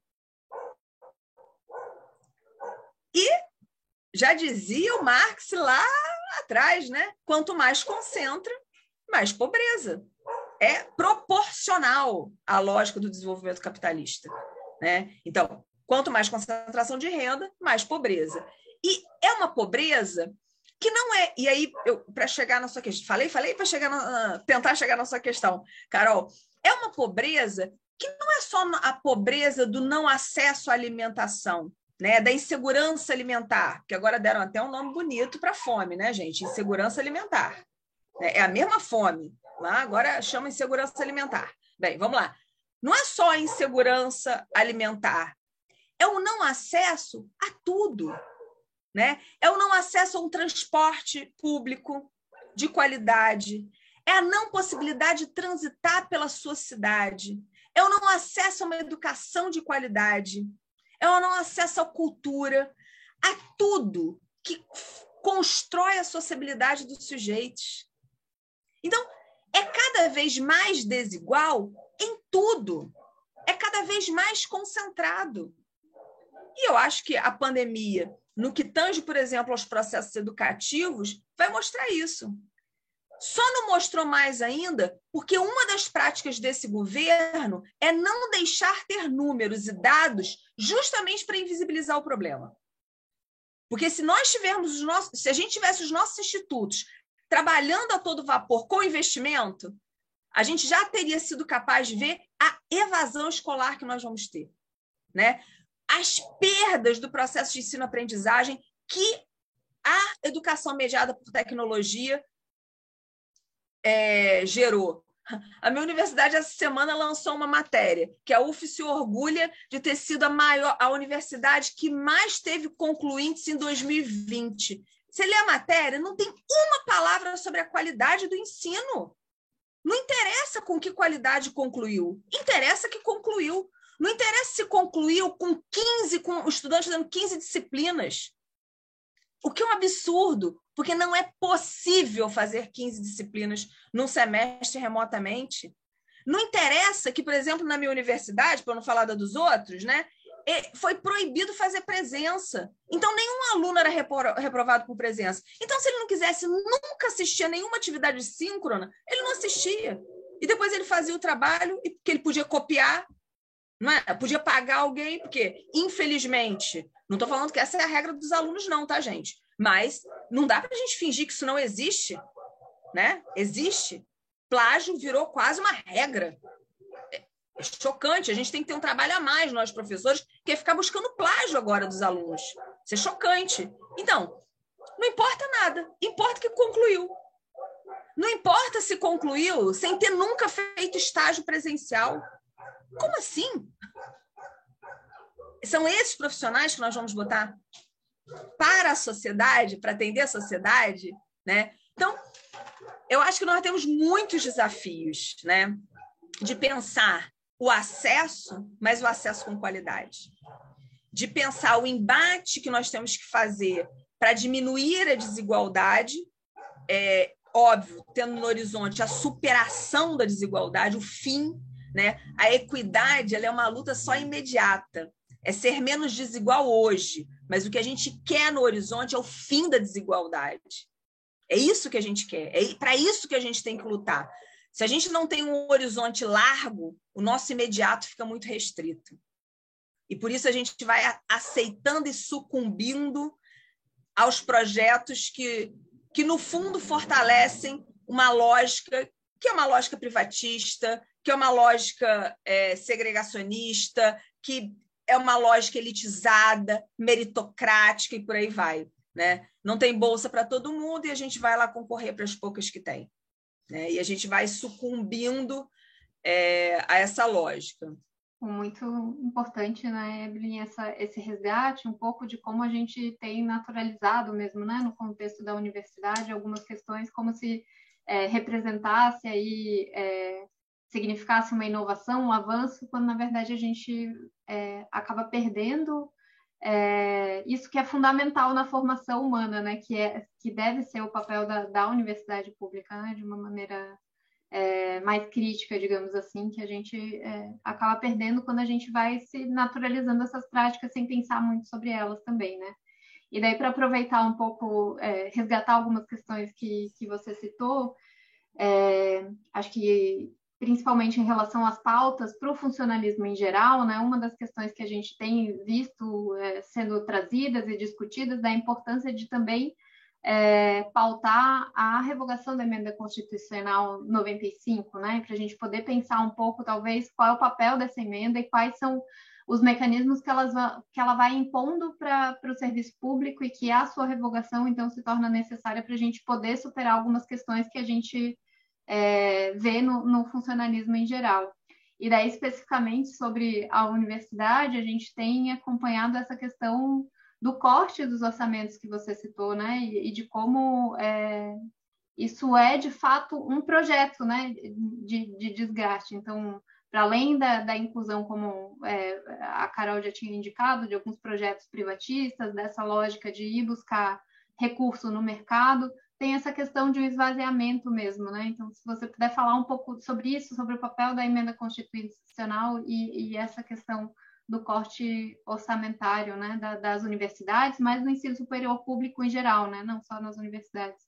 E já dizia o Marx lá atrás, né? Quanto mais concentra, mais pobreza. É proporcional à lógica do desenvolvimento capitalista, né? Então, quanto mais concentração de renda, mais pobreza. E é uma pobreza que não é. E aí, para chegar na sua questão, falei, falei para chegar na, tentar chegar na sua questão, Carol, é uma pobreza que não é só a pobreza do não acesso à alimentação, né, da insegurança alimentar, que agora deram até um nome bonito para fome, né, gente? Insegurança alimentar. Né? É a mesma fome. Lá agora chama insegurança alimentar. Bem, vamos lá. Não é só a insegurança alimentar, é o não acesso a tudo né? É o não acesso a um transporte público de qualidade, é a não possibilidade de transitar pela sua cidade, é o não acesso a uma educação de qualidade, é o não acesso à cultura, a tudo que constrói a sociabilidade dos sujeitos. Então, é cada vez mais desigual em tudo, é cada vez mais concentrado. E eu acho que a pandemia no que tange, por exemplo, aos processos educativos, vai mostrar isso. Só não mostrou mais ainda porque uma das práticas desse governo é não deixar ter números e dados justamente para invisibilizar o problema. Porque se nós tivermos os nossos, se a gente tivesse os nossos institutos trabalhando a todo vapor com investimento, a gente já teria sido capaz de ver a evasão escolar que nós vamos ter, né? As perdas do processo de ensino-aprendizagem que a educação mediada por tecnologia é, gerou. A minha universidade, essa semana, lançou uma matéria que a UF se orgulha de ter sido a maior, a universidade que mais teve concluintes em 2020. Você lê a matéria, não tem uma palavra sobre a qualidade do ensino. Não interessa com que qualidade concluiu, interessa que concluiu. Não interessa se concluiu com 15, com o estudante dando 15 disciplinas. O que é um absurdo, porque não é possível fazer 15 disciplinas num semestre remotamente. Não interessa que, por exemplo, na minha universidade, para não falar da dos outros, né, foi proibido fazer presença. Então, nenhum aluno era reprovado por presença. Então, se ele não quisesse nunca assistir a nenhuma atividade síncrona, ele não assistia. E depois ele fazia o trabalho, que ele podia copiar não é? Podia pagar alguém, porque, infelizmente, não estou falando que essa é a regra dos alunos, não, tá, gente? Mas não dá para a gente fingir que isso não existe. Né? Existe. Plágio virou quase uma regra. É chocante. A gente tem que ter um trabalho a mais, nós, professores, que é ficar buscando plágio agora dos alunos. Isso é chocante. Então, não importa nada. Importa que concluiu. Não importa se concluiu sem ter nunca feito estágio presencial. Como assim? São esses profissionais que nós vamos botar para a sociedade, para atender a sociedade, né? Então, eu acho que nós temos muitos desafios, né? De pensar o acesso, mas o acesso com qualidade. De pensar o embate que nós temos que fazer para diminuir a desigualdade, é óbvio, tendo no horizonte a superação da desigualdade, o fim né? A equidade é uma luta só imediata, é ser menos desigual hoje, mas o que a gente quer no horizonte é o fim da desigualdade. É isso que a gente quer, é para isso que a gente tem que lutar. Se a gente não tem um horizonte largo, o nosso imediato fica muito restrito. E por isso a gente vai aceitando e sucumbindo aos projetos que, que no fundo, fortalecem uma lógica que é uma lógica privatista, que é uma lógica é, segregacionista, que é uma lógica elitizada, meritocrática e por aí vai. Né? Não tem bolsa para todo mundo e a gente vai lá concorrer para as poucas que tem. Né? E a gente vai sucumbindo é, a essa lógica. Muito importante, né, Evelyn, essa, esse resgate um pouco de como a gente tem naturalizado mesmo, né, no contexto da universidade, algumas questões como se é, representasse aí, é, significasse uma inovação, um avanço, quando na verdade a gente é, acaba perdendo é, isso que é fundamental na formação humana, né? Que é que deve ser o papel da, da universidade pública, né? De uma maneira é, mais crítica, digamos assim, que a gente é, acaba perdendo quando a gente vai se naturalizando essas práticas sem pensar muito sobre elas também, né? E daí, para aproveitar um pouco, é, resgatar algumas questões que, que você citou, é, acho que principalmente em relação às pautas para o funcionalismo em geral, né, uma das questões que a gente tem visto é, sendo trazidas e discutidas da importância de também é, pautar a revogação da emenda constitucional 95, né, para a gente poder pensar um pouco, talvez, qual é o papel dessa emenda e quais são os mecanismos que, elas, que ela vai impondo para o serviço público e que a sua revogação, então, se torna necessária para a gente poder superar algumas questões que a gente é, vê no, no funcionalismo em geral. E daí, especificamente sobre a universidade, a gente tem acompanhado essa questão do corte dos orçamentos que você citou, né? E, e de como é, isso é, de fato, um projeto né? de, de desgaste. Então, para além da, da, inclusão, como é, a Carol já tinha indicado, de alguns projetos privatistas, dessa lógica de ir buscar recurso no mercado, tem essa questão de um esvaziamento mesmo, né? Então, se você puder falar um pouco sobre isso, sobre o papel da emenda constitucional e, e essa questão do corte orçamentário, né, da, das universidades, mas no ensino superior público em geral, né, não só nas universidades.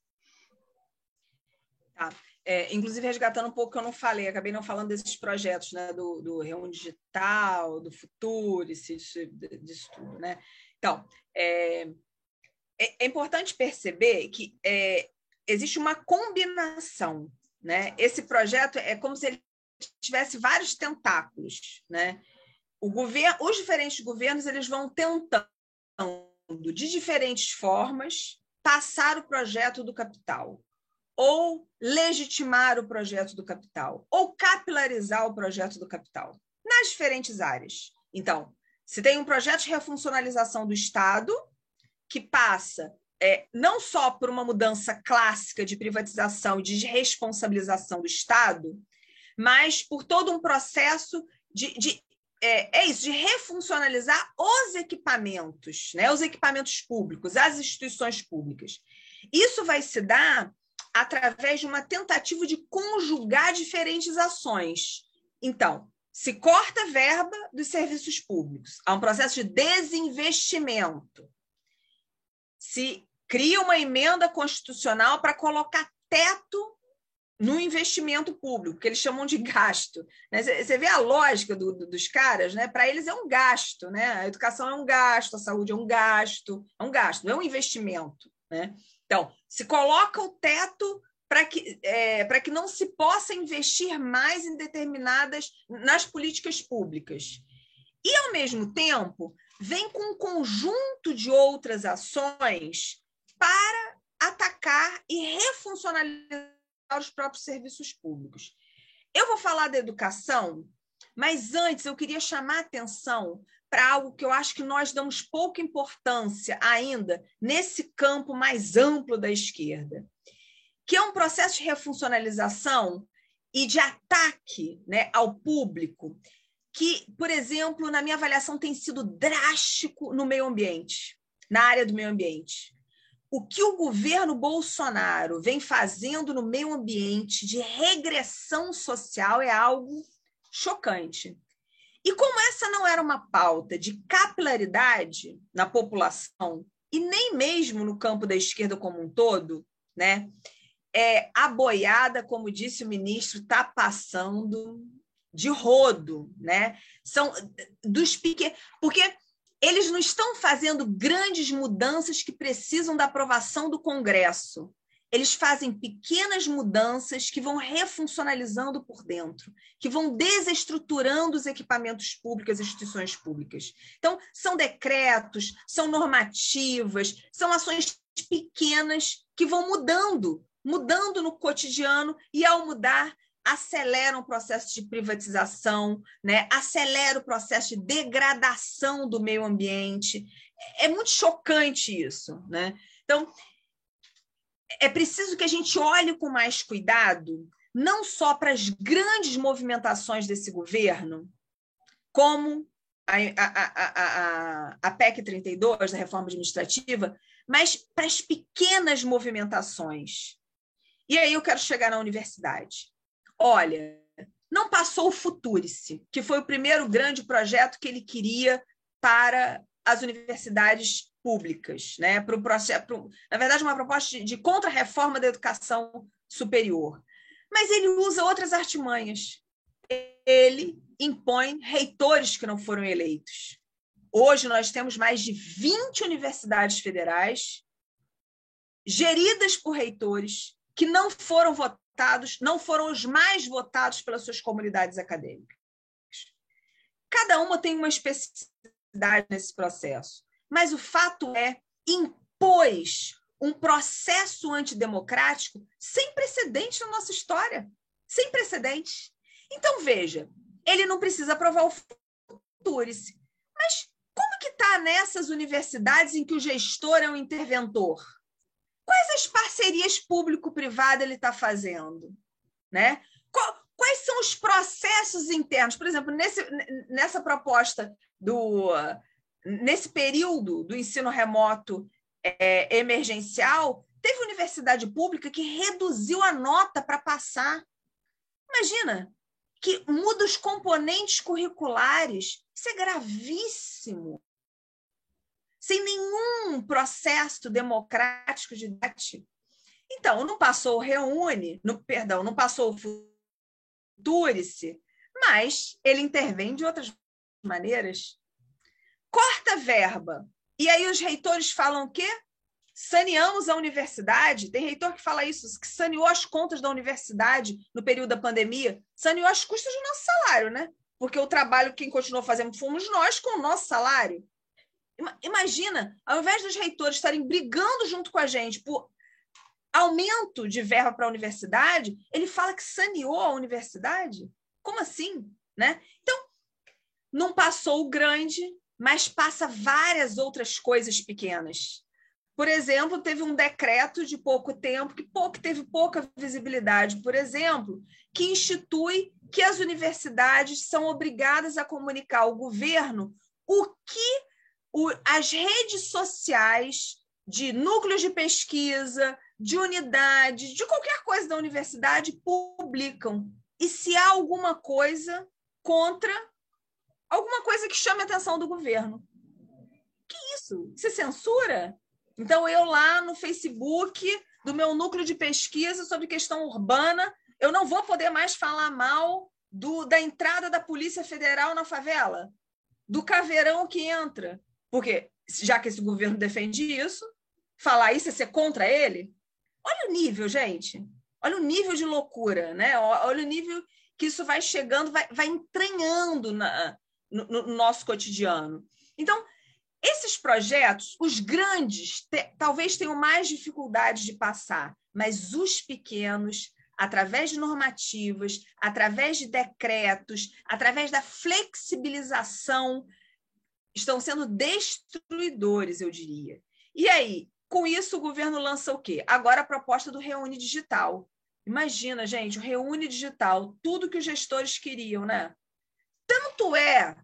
Tá. É, inclusive, resgatando um pouco que eu não falei, acabei não falando desses projetos, né, do, do Reúne Digital, do Futuro, disso, disso tudo, né? Então, é, é, é importante perceber que é, existe uma combinação, né? Esse projeto é como se ele tivesse vários tentáculos, né? O governo, os diferentes governos eles vão tentando de diferentes formas passar o projeto do capital ou legitimar o projeto do capital ou capilarizar o projeto do capital nas diferentes áreas. Então, se tem um projeto de refuncionalização do Estado, que passa é, não só por uma mudança clássica de privatização e de responsabilização do Estado, mas por todo um processo de, de é, é, isso, de refuncionalizar os equipamentos, né, os equipamentos públicos, as instituições públicas. Isso vai se dar através de uma tentativa de conjugar diferentes ações. Então, se corta verba dos serviços públicos, há um processo de desinvestimento se cria uma emenda constitucional para colocar teto no investimento público, que eles chamam de gasto. Né? Você vê a lógica do, do, dos caras, né? para eles é um gasto, né? a educação é um gasto, a saúde é um gasto, é um gasto, não é um investimento. Né? Então, se coloca o teto para que, é, que não se possa investir mais em determinadas nas políticas públicas. E, ao mesmo tempo, vem com um conjunto de outras ações para atacar e refuncionalizar os próprios serviços públicos. Eu vou falar da educação, mas antes eu queria chamar a atenção para algo que eu acho que nós damos pouca importância ainda nesse campo mais amplo da esquerda, que é um processo de refuncionalização e de ataque né, ao público que, por exemplo, na minha avaliação, tem sido drástico no meio ambiente, na área do meio ambiente. O que o governo Bolsonaro vem fazendo no meio ambiente de regressão social é algo chocante. E como essa não era uma pauta de capilaridade na população, e nem mesmo no campo da esquerda como um todo, né? É, a boiada, como disse o ministro, está passando de rodo, né? São dos pequenos, porque eles não estão fazendo grandes mudanças que precisam da aprovação do Congresso. Eles fazem pequenas mudanças que vão refuncionalizando por dentro, que vão desestruturando os equipamentos públicos, as instituições públicas. Então, são decretos, são normativas, são ações pequenas que vão mudando, mudando no cotidiano, e ao mudar, acelera o processo de privatização, né? acelera o processo de degradação do meio ambiente. É muito chocante isso. Né? Então, é preciso que a gente olhe com mais cuidado, não só para as grandes movimentações desse governo, como a, a, a, a, PEC 32, da reforma administrativa, mas para as pequenas movimentações. E aí eu quero chegar na universidade. Olha, não passou o Futurice, que foi o primeiro grande projeto que ele queria para as universidades públicas, né? para o processo, na verdade, uma proposta de, de contra-reforma da educação superior. Mas ele usa outras artimanhas. Ele impõe reitores que não foram eleitos. Hoje nós temos mais de 20 universidades federais geridas por reitores que não foram votados votados, não foram os mais votados pelas suas comunidades acadêmicas. Cada uma tem uma especificidade nesse processo, mas o fato é impôs um processo antidemocrático sem precedente na nossa história, sem precedente. Então veja, ele não precisa aprovar o Futurice, mas como que está nessas universidades em que o gestor é um interventor? Quais as parcerias público-privada ele está fazendo? Né? Quais são os processos internos? Por exemplo, nesse, nessa proposta do nesse período do ensino remoto é, emergencial, teve universidade pública que reduziu a nota para passar. Imagina que muda os componentes curriculares. Isso é gravíssimo sem nenhum processo democrático de debate. Então, não passou o reúne, no, perdão, não passou o futurice, mas ele intervém de outras maneiras. Corta verba. E aí os reitores falam o quê? Saneamos a universidade. Tem reitor que fala isso, que saneou as contas da universidade no período da pandemia, saneou as custas do nosso salário, né? Porque o trabalho quem continuou fazendo fomos nós com o nosso salário. Imagina, ao invés dos reitores estarem brigando junto com a gente por aumento de verba para a universidade, ele fala que saneou a universidade? Como assim? Né? Então, não passou o grande, mas passa várias outras coisas pequenas. Por exemplo, teve um decreto de pouco tempo, que pouco, teve pouca visibilidade, por exemplo, que institui que as universidades são obrigadas a comunicar ao governo o que o, as redes sociais de núcleos de pesquisa, de unidades, de qualquer coisa da universidade publicam. E se há alguma coisa contra alguma coisa que chame a atenção do governo. Que isso? Você censura? Então, eu lá no Facebook do meu núcleo de pesquisa sobre questão urbana, eu não vou poder mais falar mal do, da entrada da Polícia Federal na favela, do caveirão que entra, porque, já que esse governo defende isso, falar isso é ser contra ele? Olha o nível, gente. Olha o nível de loucura, né? Olha o nível que isso vai chegando, vai, vai entranhando na, no, no nosso cotidiano. Então, esses projetos, os grandes, te, talvez tenham mais dificuldade de passar, mas os pequenos, através de normativas, através de decretos, através da flexibilização estão sendo destruidores, eu diria. E aí, com isso, o governo lança o quê? Agora a proposta do Reúne Digital. Imagina, gente, o Reúne Digital, tudo que os gestores queriam, né? Tanto é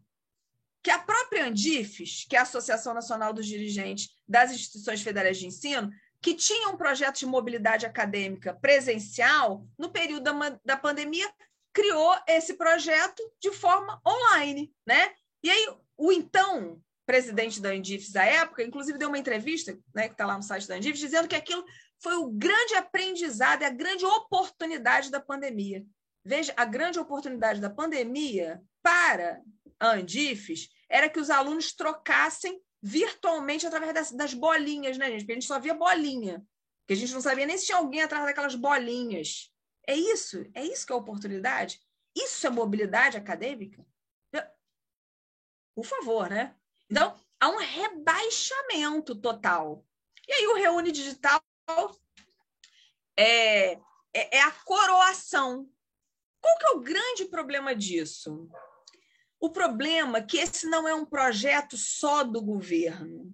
que a própria Andifes, que é a Associação Nacional dos Dirigentes das Instituições Federais de Ensino, que tinha um projeto de mobilidade acadêmica presencial, no período da, da pandemia, criou esse projeto de forma online, né? E aí o então presidente da Andifes da época, inclusive deu uma entrevista, né, que está lá no site da Andifes, dizendo que aquilo foi o grande aprendizado a grande oportunidade da pandemia. Veja, a grande oportunidade da pandemia para a Andifes era que os alunos trocassem virtualmente através das, das bolinhas, né, gente? Porque a gente só via bolinha, que a gente não sabia nem se tinha alguém atrás daquelas bolinhas. É isso? É isso que é oportunidade? Isso é mobilidade acadêmica? Por favor, né? Então, há um rebaixamento total. E aí o Reúne Digital é, é, é a coroação. Qual que é o grande problema disso? O problema é que esse não é um projeto só do governo.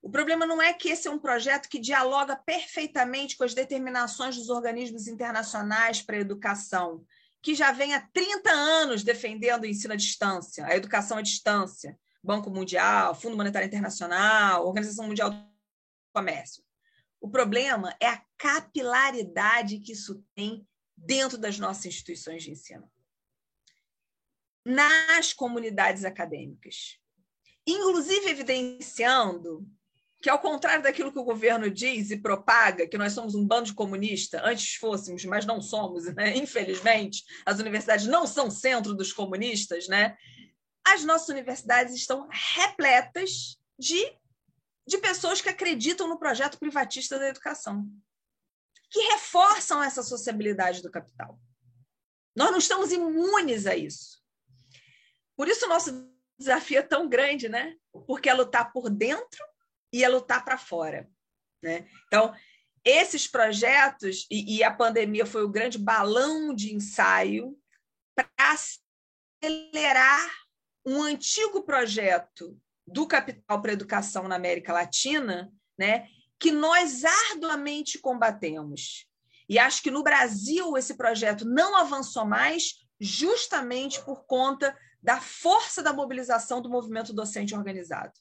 O problema não é que esse é um projeto que dialoga perfeitamente com as determinações dos organismos internacionais para a educação, que já vem há 30 anos defendendo o ensino à distância, a educação à distância. Banco Mundial, Fundo Monetário Internacional, Organização Mundial do Comércio. O problema é a capilaridade que isso tem dentro das nossas instituições de ensino, nas comunidades acadêmicas, inclusive evidenciando que, ao contrário daquilo que o governo diz e propaga, que nós somos um bando de comunistas, antes fôssemos, mas não somos, né? infelizmente, as universidades não são centro dos comunistas, né? as nossas universidades estão repletas de de pessoas que acreditam no projeto privatista da educação, que reforçam essa sociabilidade do capital. Nós não estamos imunes a isso. Por isso o nosso desafio é tão grande, né? Porque é lutar por dentro e é lutar para fora. Né? Então, esses projetos, e, e, a pandemia foi o grande balão de ensaio para acelerar um antigo projeto do capital para a educação na América Latina, né, que nós arduamente combatemos. E acho que no Brasil esse projeto não avançou mais, justamente por conta da força da mobilização do movimento docente organizado.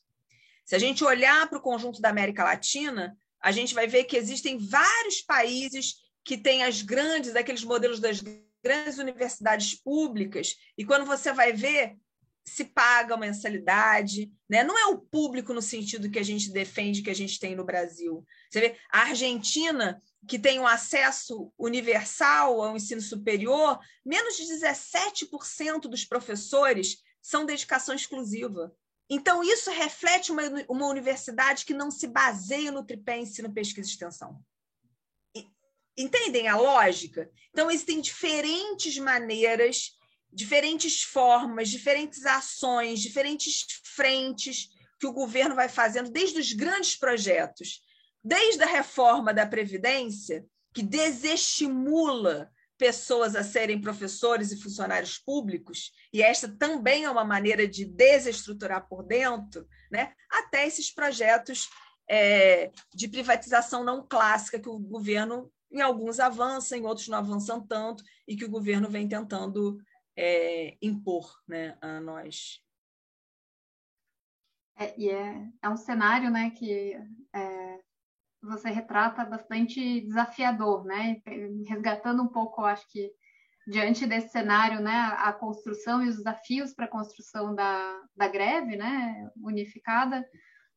Se a gente olhar para o conjunto da América Latina, a gente vai ver que existem vários países que têm as grandes, aqueles modelos das grandes universidades públicas, e quando você vai ver, se paga uma mensalidade, né? não é o público no sentido que a gente defende que a gente tem no Brasil. Você vê, a Argentina, que tem um acesso universal ao ensino superior, menos de 17% dos professores são dedicação exclusiva. Então, isso reflete uma, uma universidade que não se baseia no tripé ensino, pesquisa e extensão. Entendem a lógica? Então, existem diferentes maneiras diferentes formas, diferentes ações, diferentes frentes que o governo vai fazendo, desde os grandes projetos, desde a reforma da Previdência, que desestimula pessoas a serem professores e funcionários públicos, e esta também é uma maneira de desestruturar por dentro, né? até esses projetos é, de privatização não clássica que o governo, em alguns avança, em outros não avançam tanto, e que o governo vem tentando é, impor né, a nós. É, e é, é um cenário né, que é, você retrata bastante desafiador, né? resgatando um pouco, acho que diante desse cenário, né, a construção e os desafios para a construção da, da greve né, unificada,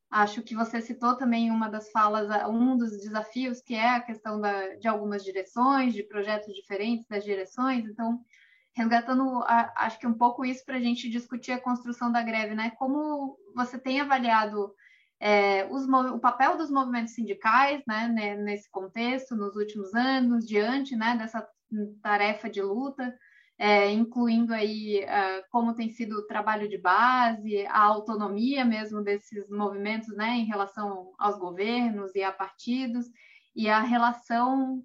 acho que você citou também uma das falas, um dos desafios, que é a questão da, de algumas direções, de projetos diferentes das direções, então resgatando, acho que um pouco isso para a gente discutir a construção da greve, né? Como você tem avaliado é, os, o papel dos movimentos sindicais, né, nesse contexto, nos últimos anos, diante, né, dessa tarefa de luta, é, incluindo aí uh, como tem sido o trabalho de base, a autonomia mesmo desses movimentos, né, em relação aos governos e a partidos, e a relação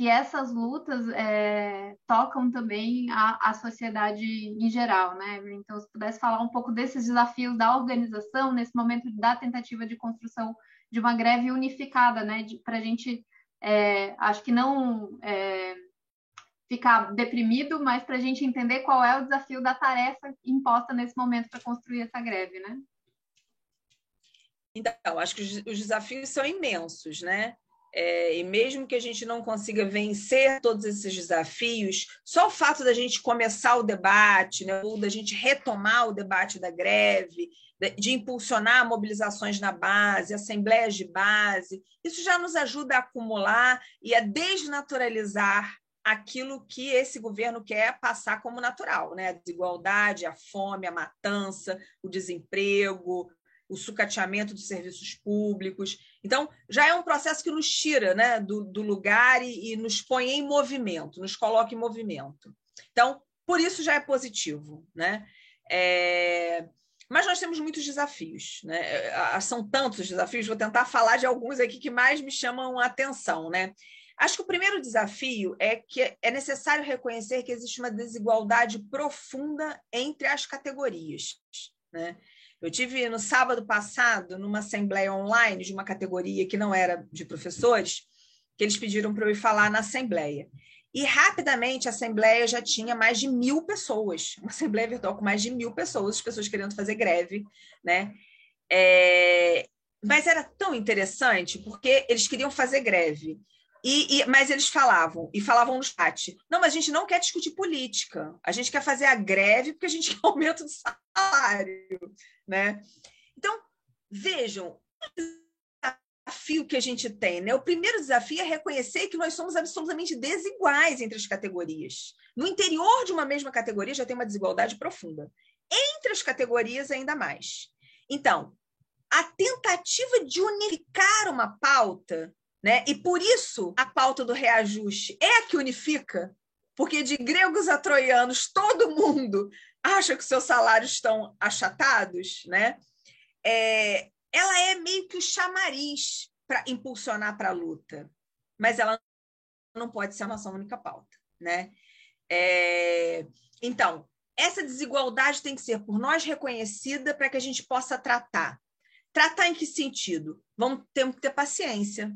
que essas lutas é, tocam também a, a sociedade em geral, né? Então, se pudesse falar um pouco desses desafios da organização nesse momento da tentativa de construção de uma greve unificada, né? Para a gente, é, acho que não é, ficar deprimido, mas para a gente entender qual é o desafio da tarefa imposta nesse momento para construir essa greve, né? Então, acho que os desafios são imensos, né? É, e mesmo que a gente não consiga vencer todos esses desafios, só o fato da gente começar o debate, né, ou da gente retomar o debate da greve, de, impulsionar mobilizações na base, assembleias de base, isso já nos ajuda a acumular e a desnaturalizar aquilo que esse governo quer passar como natural, né? A desigualdade, a fome, a matança, o desemprego, o sucateamento dos serviços públicos. Então, já é um processo que nos tira né, do, do lugar e, e, nos põe em movimento, nos coloca em movimento. Então, por isso já é positivo. Né? É... Mas nós temos muitos desafios. Né? São tantos desafios, vou tentar falar de alguns aqui que mais me chamam a atenção. Né? Acho que o primeiro desafio é que é necessário reconhecer que existe uma desigualdade profunda entre as categorias. Né? Eu tive no sábado passado, numa assembleia online de uma categoria que não era de professores, que eles pediram para eu ir falar na assembleia. E rapidamente a assembleia já tinha mais de mil pessoas, uma assembleia virtual com mais de mil pessoas, as pessoas querendo fazer greve, né? É... Mas era tão interessante porque eles queriam fazer greve. E, e, mas eles falavam, e falavam no chat, não, mas a gente não quer discutir política, a gente quer fazer a greve porque a gente quer aumento de salário, né? Então, vejam, o desafio que a gente tem, né? O primeiro desafio é reconhecer que nós somos absolutamente desiguais entre as categorias. No interior de uma mesma categoria já tem uma desigualdade profunda. Entre as categorias, ainda mais. Então, a tentativa de unificar uma pauta né? E por isso a pauta do reajuste é a que unifica, porque de gregos a troianos todo mundo acha que seus salários estão achatados, né? É, ela é meio que o chamariz para impulsionar para a luta, mas ela não pode ser a nossa única pauta, né? É, então, essa desigualdade tem que ser por nós reconhecida para que a gente possa tratar. Tratar em que sentido? Vamos ter que ter paciência,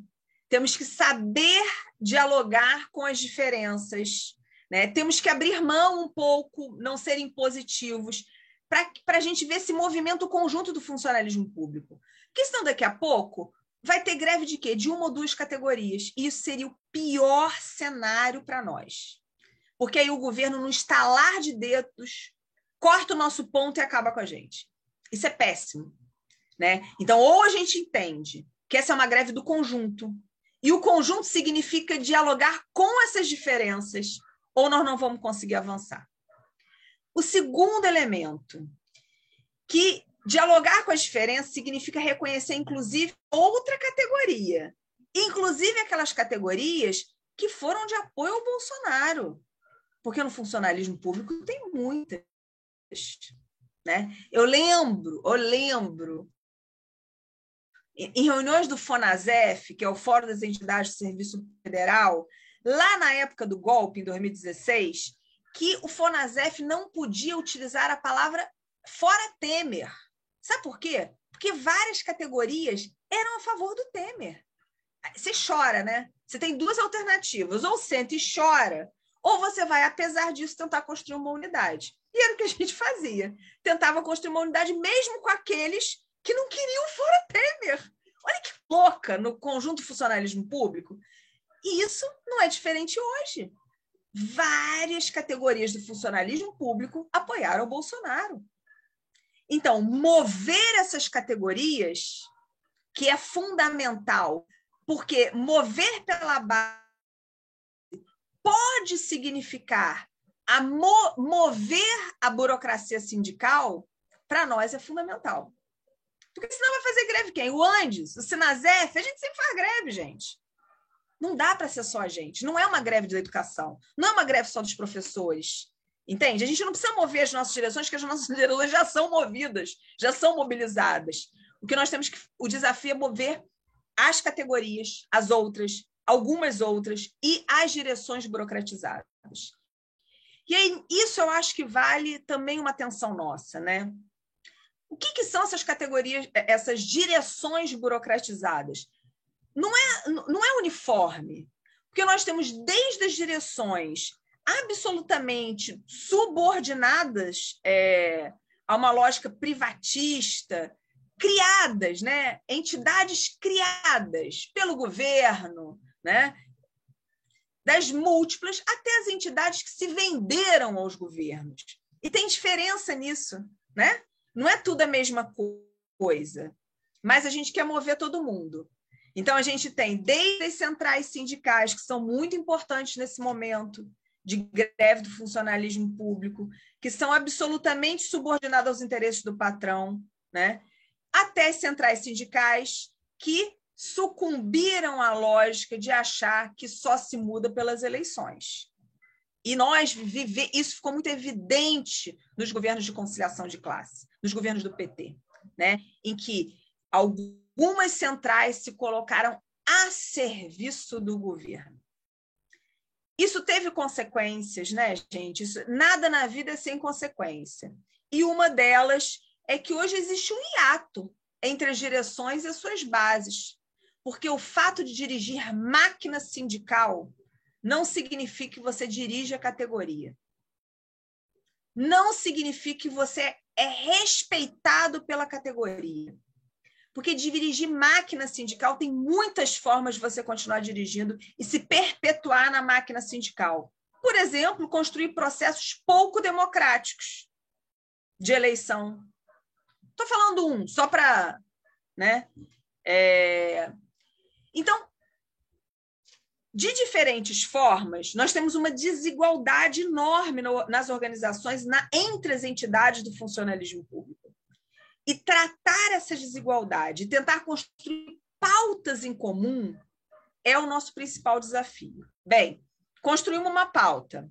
temos que saber dialogar com as diferenças, né? temos que abrir mão um pouco, não ser impositivos, para a gente ver esse movimento conjunto do funcionalismo público. Porque senão, daqui a pouco, vai ter greve de quê? De uma ou duas categorias. E isso seria o pior cenário para nós. Porque aí o governo, no estalar de dedos, corta o nosso ponto e acaba com a gente. Isso é péssimo. Né? Então, ou a gente entende que essa é uma greve do conjunto, e o conjunto significa dialogar com essas diferenças, ou nós não vamos conseguir avançar. O segundo elemento, que dialogar com as diferenças significa reconhecer, inclusive, outra categoria, inclusive aquelas categorias que foram de apoio ao Bolsonaro, porque no funcionalismo público tem muitas. Né? Eu lembro, eu lembro em reuniões do FONASEF, que é o Fórum das Entidades do Serviço Federal, lá na época do golpe, em 2016, que o FONASEF não podia utilizar a palavra fora Temer. Sabe por quê? Porque várias categorias eram a favor do Temer. Você chora, né? Você tem duas alternativas: ou senta e chora, ou você vai, apesar disso, tentar construir uma unidade. E era o que a gente fazia. Tentava construir uma unidade mesmo com aqueles que não queriam fora Temer. Olha que louca no conjunto funcionalismo público. E isso não é diferente hoje. Várias categorias do funcionalismo público apoiaram o Bolsonaro. Então, mover essas categorias, que é fundamental, porque mover pela base pode significar a mo mover a burocracia sindical, para nós é fundamental. Porque senão vai fazer greve quem? O Andes, o Sinazef, a gente sempre faz greve, gente. Não dá para ser só a gente. Não é uma greve da educação. Não é uma greve só dos professores. Entende? A gente não precisa mover as nossas direções, porque as nossas direções já são movidas, já são mobilizadas. O que nós temos que. O desafio é mover as categorias, as outras, algumas outras, e as direções burocratizadas. E aí, isso eu acho que vale também uma atenção nossa, né? O que, que, são essas categorias, é, essas direções burocratizadas? Não é, não é uniforme, porque nós temos desde as direções absolutamente subordinadas é, a uma lógica privatista, criadas, né? entidades criadas pelo governo, né? das múltiplas até as entidades que se venderam aos governos. E tem diferença nisso, né? Não é tudo a mesma coisa, mas a gente quer mover todo mundo. Então, a gente tem desde as centrais sindicais, que são muito importantes nesse momento de greve do funcionalismo público, que são absolutamente subordinadas aos interesses do patrão, né? até as centrais sindicais que sucumbiram à lógica de achar que só se muda pelas eleições. E nós vive... isso ficou muito evidente nos governos de conciliação de classe, nos governos do PT, né? em que algumas centrais se colocaram a serviço do governo. Isso teve consequências, né, gente? Isso, nada na vida é sem consequência. E uma delas é que hoje existe um hiato entre as direções e as suas bases, porque o fato de dirigir máquina sindical não significa que você dirige a categoria. Não significa que você é respeitado pela categoria. Porque dirigir máquina sindical tem muitas formas de você continuar dirigindo e se perpetuar na máquina sindical. Por exemplo, construir processos pouco democráticos de eleição Estou falando um, só para. Né? É... Então, de diferentes formas, nós temos uma desigualdade enorme no, nas organizações, na, entre as entidades do funcionalismo público. E tratar essa desigualdade, tentar construir pautas em comum, é o nosso principal desafio. Bem, construímos uma pauta,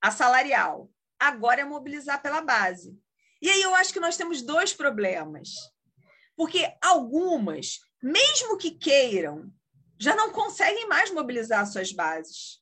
a salarial. Agora é mobilizar pela base. E aí eu acho que nós temos dois problemas. Porque algumas, mesmo que queiram, já não conseguem mais mobilizar suas bases.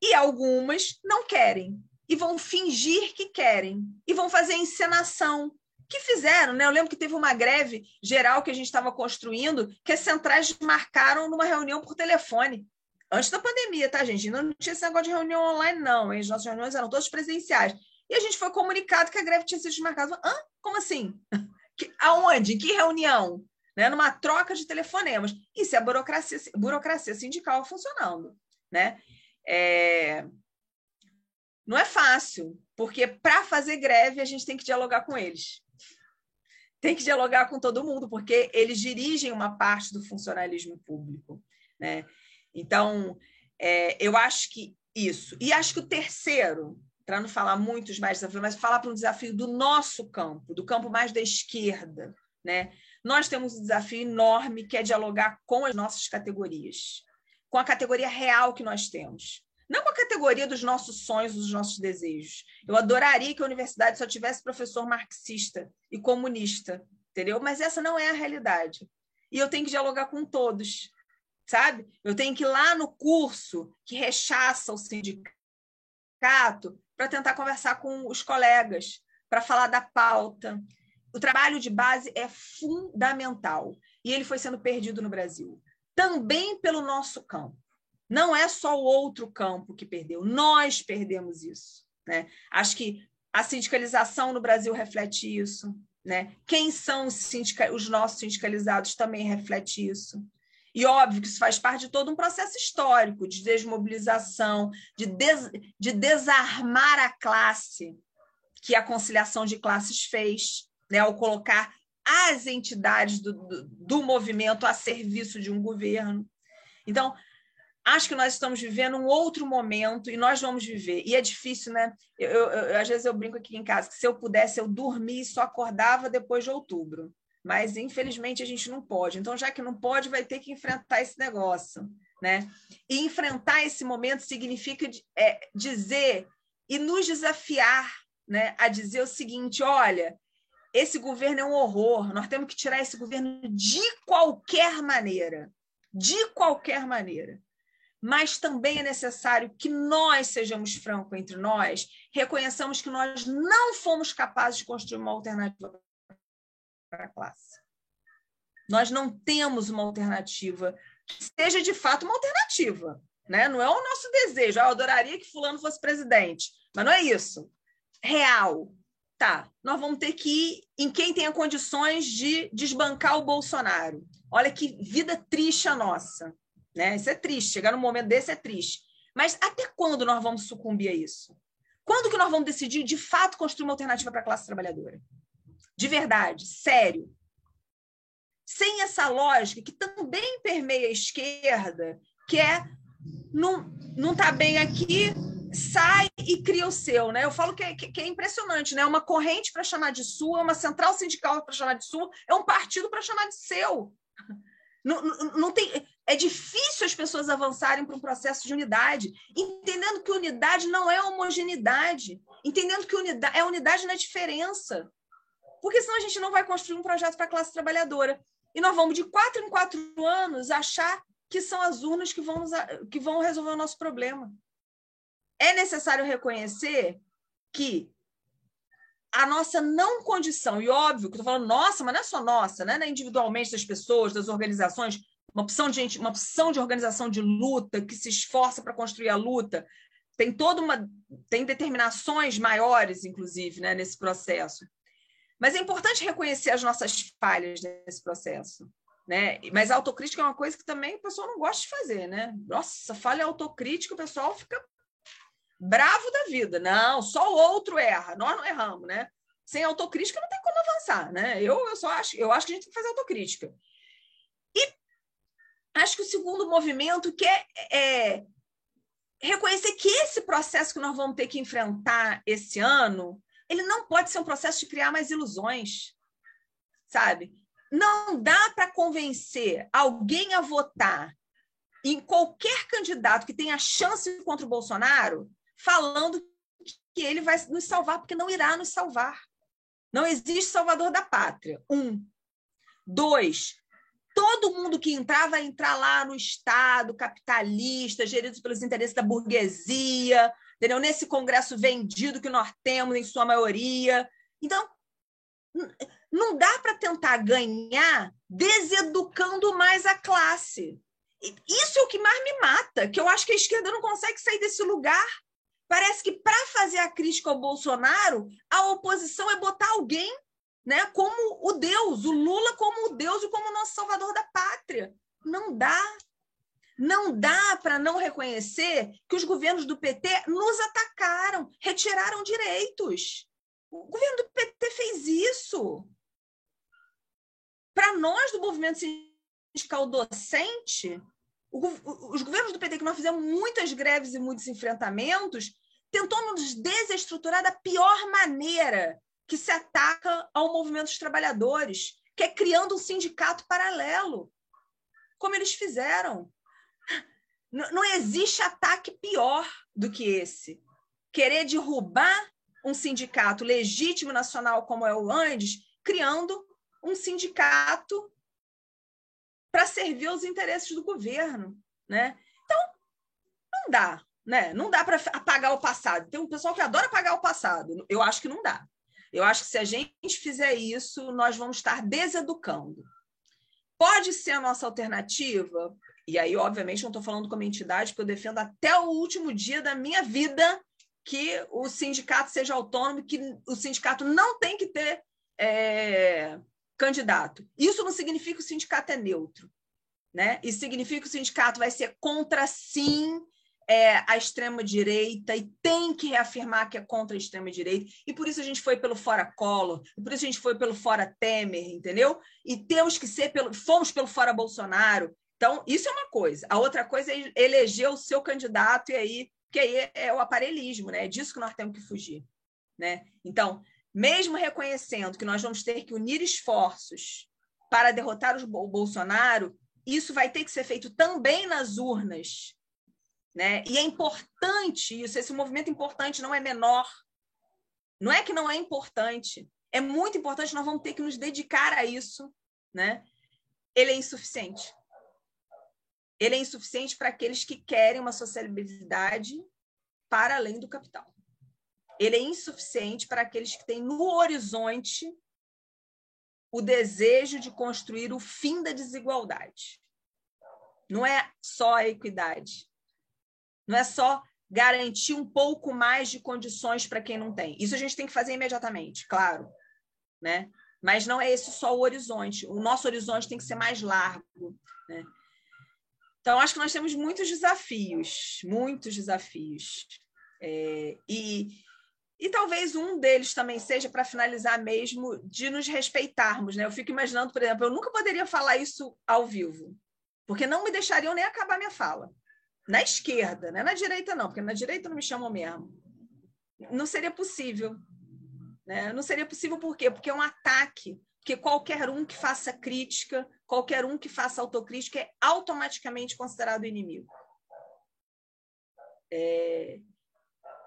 E algumas não querem e vão fingir que querem e vão fazer encenação que fizeram, né? Eu lembro que teve uma greve geral que a gente estava construindo, que as centrais marcaram numa reunião por telefone. Antes da pandemia, tá, gente? Não tinha esse negócio de reunião online, não. As nossas reuniões eram todas presenciais. E a gente foi comunicado que a greve tinha sido desmarcada. Hã? Como assim? Que, aonde? Que reunião? Né? Numa troca de telefonemas. Isso é a burocracia, burocracia sindical funcionando. Né? É... Não é fácil, porque para fazer greve a gente tem que dialogar com eles. Tem que dialogar com todo mundo, porque eles dirigem uma parte do funcionalismo público. Né? Então, é, eu acho que isso. E acho que o terceiro, para não falar muitos mais desafios, mas falar para um desafio do nosso campo, do campo mais da esquerda. Né? Nós temos um desafio enorme que é dialogar com as nossas categorias, com a categoria real que nós temos. Não com a categoria dos nossos sonhos, dos nossos desejos. Eu adoraria que a universidade só tivesse professor marxista e comunista, entendeu? Mas essa não é a realidade. E eu tenho que dialogar com todos, sabe? Eu tenho que ir lá no curso que rechaça o sindicato, para tentar conversar com os colegas, para falar da pauta. O trabalho de base é fundamental e ele foi sendo perdido no Brasil. Também pelo nosso campo. Não é só o outro campo que perdeu, nós perdemos isso. Né? Acho que a sindicalização no Brasil reflete isso. Né? Quem são os, sindica... os nossos sindicalizados também reflete isso. E óbvio que isso faz parte de todo um processo histórico de desmobilização, de, des, de desarmar a classe que a conciliação de classes fez, né, ao colocar as entidades do, do, do movimento a serviço de um governo. Então, acho que nós estamos vivendo um outro momento e nós vamos viver. E é difícil, né? Eu, eu, às vezes eu brinco aqui em casa que se eu pudesse, eu dormia e só acordava depois de outubro mas infelizmente a gente não pode. Então, já que não pode, vai ter que enfrentar esse negócio, né? E enfrentar esse momento significa é, dizer e nos desafiar, né, a dizer o seguinte: olha, esse governo é um horror, nós temos que tirar esse governo de qualquer maneira, de qualquer maneira. Mas também é necessário que nós sejamos francos entre nós, reconheçamos que nós não fomos capazes de construir uma alternativa para a classe. Nós não temos uma alternativa que seja de fato uma alternativa. Né? Não é o nosso desejo. Ah, eu adoraria que fulano fosse presidente. Mas não é isso. Real. Tá, nós vamos ter que ir em quem tenha condições de desbancar o Bolsonaro. Olha que vida triste a nossa. Né? Isso é triste, chegar num momento desse é triste. Mas até quando nós vamos sucumbir a isso? Quando que nós vamos decidir, de fato, construir uma alternativa para a classe trabalhadora? De verdade, sério. Sem essa lógica que também permeia a esquerda, que é não, não tá bem aqui, sai e cria o seu, né? Eu falo que é, que é impressionante, né? Uma corrente para chamar de sua, uma central sindical para chamar de sua, é um partido para chamar de seu. Não, não, não, tem, é difícil as pessoas avançarem para um processo de unidade, entendendo que unidade não é homogeneidade, entendendo que unidade, é unidade na diferença. Porque senão a gente não vai construir um projeto para a classe trabalhadora. E nós vamos, de quatro em quatro anos, achar que são as urnas que vão, que vão resolver o nosso problema. É necessário reconhecer que a nossa não condição, e óbvio que estou falando nossa, mas não é só nossa, né? É individualmente das pessoas, das organizações, uma opção de gente, uma opção de organização de luta que se esforça para construir a luta, tem toda uma tem determinações maiores, inclusive, né, nesse processo. Mas é importante reconhecer as nossas falhas nesse processo. Né? Mas a autocrítica é uma coisa que também o pessoal não gosta de fazer, né? Nossa, falha autocrítica, o pessoal fica bravo da vida. Não, só o outro erra, nós não erramos, né? Sem autocrítica não tem como avançar, né? Eu, eu só acho, eu acho que a gente tem que fazer autocrítica. E acho que o segundo movimento que é, é reconhecer que esse processo que nós vamos ter que enfrentar esse ano, ele não pode ser um processo de criar mais ilusões, sabe? não dá para convencer alguém a votar em qualquer candidato que tenha chance contra o Bolsonaro, falando que ele vai nos salvar, porque não irá nos salvar. Não existe salvador da pátria. Um. Dois, todo mundo que entrar vai entrar lá no Estado capitalista, gerido pelos interesses da burguesia, entendeu? nesse Congresso vendido que nós temos, em sua maioria. Então, não dá para tentar ganhar deseducando mais a classe. Isso é o que mais me mata, que eu acho que a esquerda não consegue sair desse lugar. Parece que para fazer a crítica ao Bolsonaro, a oposição é botar alguém né, como o Deus, o Lula como o Deus e como o nosso salvador da pátria. Não dá. Não dá para não reconhecer que os governos do PT nos atacaram, retiraram direitos. O governo do PT fez isso. Para nós do movimento sindical docente, os governos do PT, que nós fizemos muitas greves e muitos enfrentamentos, tentou nos desestruturar da pior maneira que se ataca ao movimento dos trabalhadores, que é criando um sindicato paralelo, como eles fizeram. Não existe ataque pior do que esse. Querer derrubar um sindicato legítimo nacional como é o Andes, criando um sindicato para servir aos interesses do governo, né? Então, não dá, né? Não dá para apagar o passado. Tem um pessoal que adora apagar o passado. Eu acho que não dá. Eu acho que se a gente fizer isso, nós vamos estar deseducando. Pode ser a nossa alternativa, e aí, obviamente, não estou falando como entidade, porque eu defendo até o último dia da minha vida que o sindicato seja autônomo, que o sindicato não tem que ter é, candidato. Isso não significa que o sindicato é neutro. Né? Isso significa que o sindicato vai ser contra, sim, é, a extrema-direita e tem que reafirmar que é contra a extrema-direita. E por isso a gente foi pelo fora Collor, e por isso a gente foi pelo fora Temer, entendeu? E temos que ser pelo. Fomos pelo fora Bolsonaro. Então, isso é uma coisa. A outra coisa é eleger o seu candidato, e aí que aí é o aparelhismo, né? É disso que nós temos que fugir, né? Então, mesmo reconhecendo que nós vamos ter que unir esforços para derrotar o Bolsonaro, isso vai ter que ser feito também nas urnas, né? E é importante isso, esse movimento importante não é menor. Não é que não é importante, é muito importante, nós vamos ter que nos dedicar a isso, né? Ele é insuficiente ele é insuficiente para aqueles que querem uma sociabilidade para além do capital. Ele é insuficiente para aqueles que têm no horizonte o desejo de construir o fim da desigualdade. Não é só a equidade. Não é só garantir um pouco mais de condições para quem não tem. Isso a gente tem que fazer imediatamente, claro, né? Mas não é esse só o horizonte. O nosso horizonte tem que ser mais largo, né? Então, acho que nós temos muitos desafios, muitos desafios. É, e, e talvez um deles também seja, para finalizar mesmo, de nos respeitarmos. Né? Eu fico imaginando, por exemplo, eu nunca poderia falar isso ao vivo, porque não me deixariam nem acabar minha fala. Na esquerda, né? na direita não, porque na direita não me chamam mesmo. Não seria possível. Né? Não seria possível por quê? Porque é um ataque. Porque qualquer um que faça crítica, qualquer um que faça autocrítica é automaticamente considerado inimigo. É...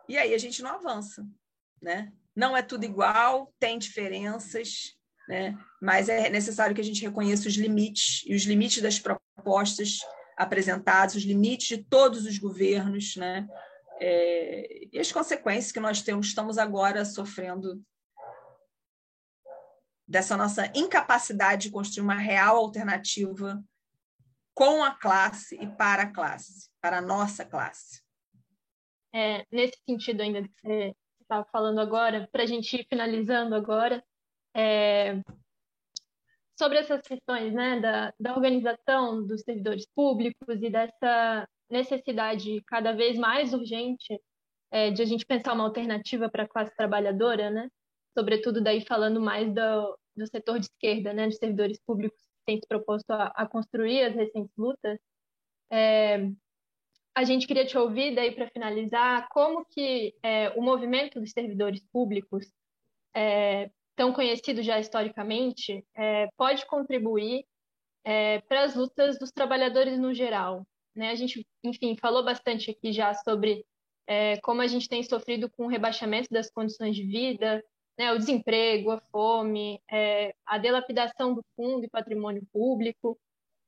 E aí a gente não avança. Né? Não é tudo igual, tem diferenças, né? mas é necessário que a gente reconheça os limites e os limites das propostas apresentados, os limites de todos os governos, né? É, e as consequências que nós temos, estamos agora sofrendo dessa nossa incapacidade de construir uma real alternativa com a classe e para a classe, para a nossa classe. É, nesse sentido ainda que você estava falando agora, para a gente ir finalizando agora, é, sobre essas questões né, da, da organização dos servidores públicos e dessa necessidade cada vez mais urgente é, de a gente pensar uma alternativa para a classe trabalhadora, né? sobretudo daí falando mais do, do setor de esquerda, né, dos servidores públicos que têm se proposto a, a construir as recentes lutas. É, a gente queria te ouvir daí para finalizar como que é, o movimento dos servidores públicos é, tão conhecido já historicamente, é, pode contribuir é, para as lutas dos trabalhadores no geral. Né? A gente, enfim, falou bastante aqui já sobre é, como a gente tem sofrido com o rebaixamento das condições de vida, né, o desemprego, a fome, é, a delapidação do fundo e patrimônio público,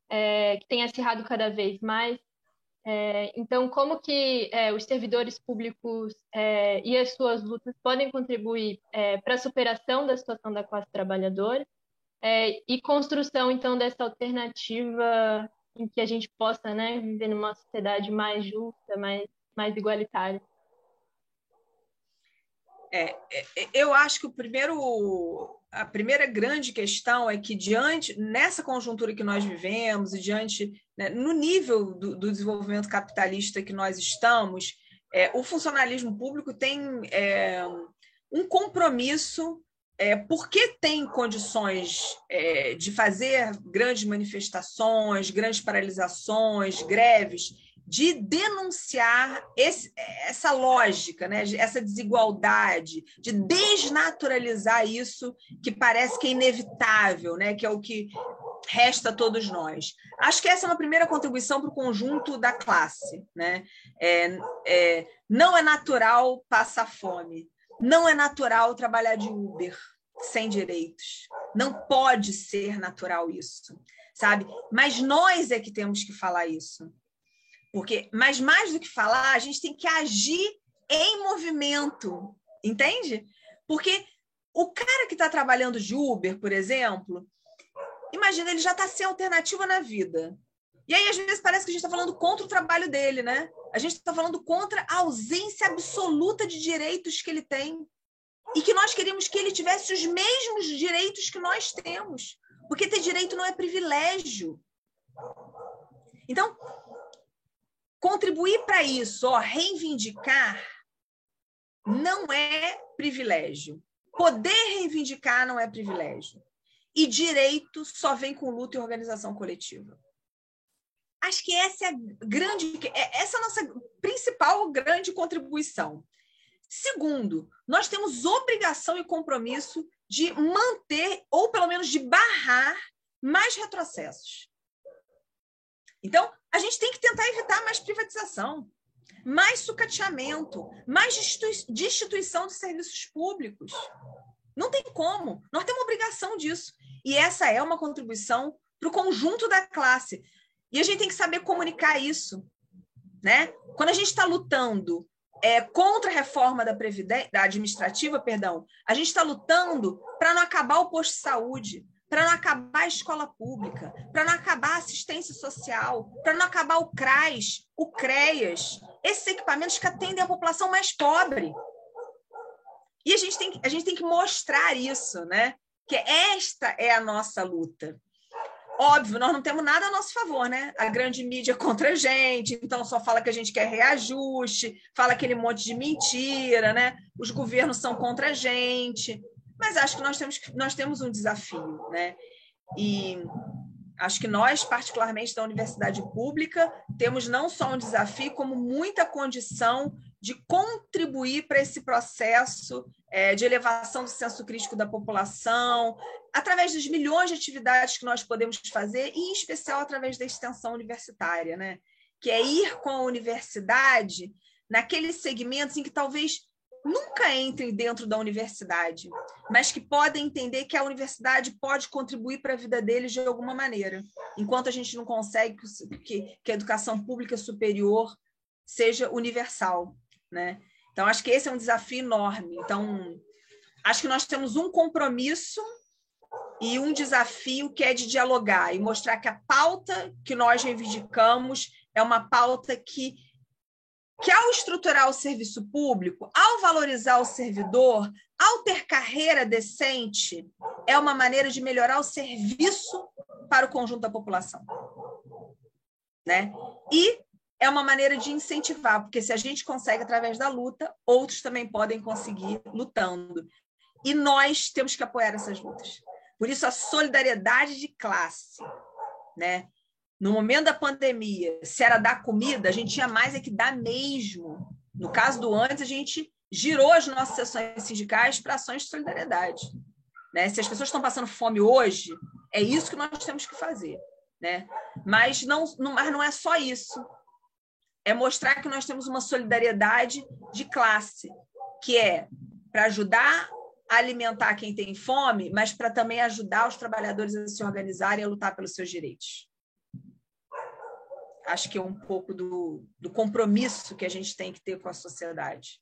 é, que tem acirrado cada vez mais. É, então, como que é, os servidores públicos é, e as suas lutas podem contribuir é, para a superação da situação da classe trabalhadora é, e construção, então, dessa alternativa em que a gente possa né, viver numa sociedade mais justa, mais, mais igualitária? É, eu acho que o primeiro, a primeira grande questão é que diante nessa conjuntura que nós vivemos e diante né, no nível do, do, desenvolvimento capitalista que nós estamos, é, o funcionalismo público tem é, um compromisso, é, porque tem condições é, de fazer grandes manifestações, grandes paralisações, greves, de denunciar esse, essa lógica, né? essa desigualdade, de desnaturalizar isso que parece que é inevitável, né? que é o que resta a todos nós. Acho que essa é uma primeira contribuição para o conjunto da classe. Né? É, é, não é natural passar fome, não é natural trabalhar de Uber sem direitos. Não pode ser natural isso, sabe? Mas nós é que temos que falar isso. Porque, mas mais do que falar, a gente tem que agir em movimento, entende? Porque o cara que está trabalhando de Uber, por exemplo, imagina, ele já está sem alternativa na vida. E aí, às vezes, parece que a gente está falando contra o trabalho dele, né? A gente está falando contra a ausência absoluta de direitos que ele tem. E que nós queríamos que ele tivesse os mesmos direitos que nós temos. Porque ter direito não é privilégio. Então, contribuir para isso, ó, reivindicar, não é privilégio. Poder reivindicar não é privilégio. E direito só vem com luta e organização coletiva. Acho que essa é a grande, é, essa é a nossa principal grande contribuição. Segundo, nós temos obrigação e compromisso de manter, ou pelo menos de barrar, mais retrocessos. Então, a gente tem que tentar evitar mais privatização, mais sucateamento, mais destituição de serviços públicos. Não tem como. Nós temos obrigação disso. E essa é uma contribuição para o conjunto da classe. E a gente tem que saber comunicar isso. Né? Quando a gente está lutando é, contra a reforma da, da administrativa, perdão, a gente está lutando para não acabar o posto de saúde, para não acabar a escola pública, para não acabar a assistência social, para não acabar o CRAS, o CREAS, esses equipamentos que atendem a população mais pobre. E a gente tem, a gente tem que mostrar isso, né? Que esta é a nossa luta. Óbvio, nós não temos nada a nosso favor, né? A grande mídia é contra a gente, então só fala que a gente quer reajuste, fala aquele monte de mentira, né? Os governos são contra a gente. Mas acho que nós temos, nós temos um desafio, né? E acho que nós, particularmente da universidade pública, temos não só um desafio, como muita condição de contribuir para esse processo é, de elevação do senso crítico da população, através dos milhões de atividades que nós podemos fazer, e em especial através da extensão universitária, né? que é ir com a universidade naqueles segmentos em que talvez nunca entrem dentro da universidade, mas que podem entender que a universidade pode contribuir para a vida deles de alguma maneira, enquanto a gente não consegue que, que a educação pública superior seja universal, né? Então acho que esse é um desafio enorme. Então acho que nós temos um compromisso e um desafio que é de dialogar e mostrar que a pauta que nós reivindicamos é uma pauta que que ao estruturar o serviço público, ao valorizar o servidor, ao ter carreira decente, é uma maneira de melhorar o serviço para o conjunto da população. Né? E é uma maneira de incentivar, porque se a gente consegue através da luta, outros também podem conseguir lutando. E nós temos que apoiar essas lutas. Por isso, a solidariedade de classe, né? No momento da pandemia, se era dar comida, a gente tinha mais é que dar mesmo. No caso do antes, a gente girou as nossas sessões sindicais para ações de solidariedade. Né? Se as pessoas estão passando fome hoje, é isso que nós temos que fazer. Né? Mas, não, não, mas não é só isso. É mostrar que nós temos uma solidariedade de classe, que é para ajudar a alimentar quem tem fome, mas para também ajudar os trabalhadores a se organizarem e a lutar pelos seus direitos acho que é um pouco do, do compromisso que a gente tem que ter com a sociedade.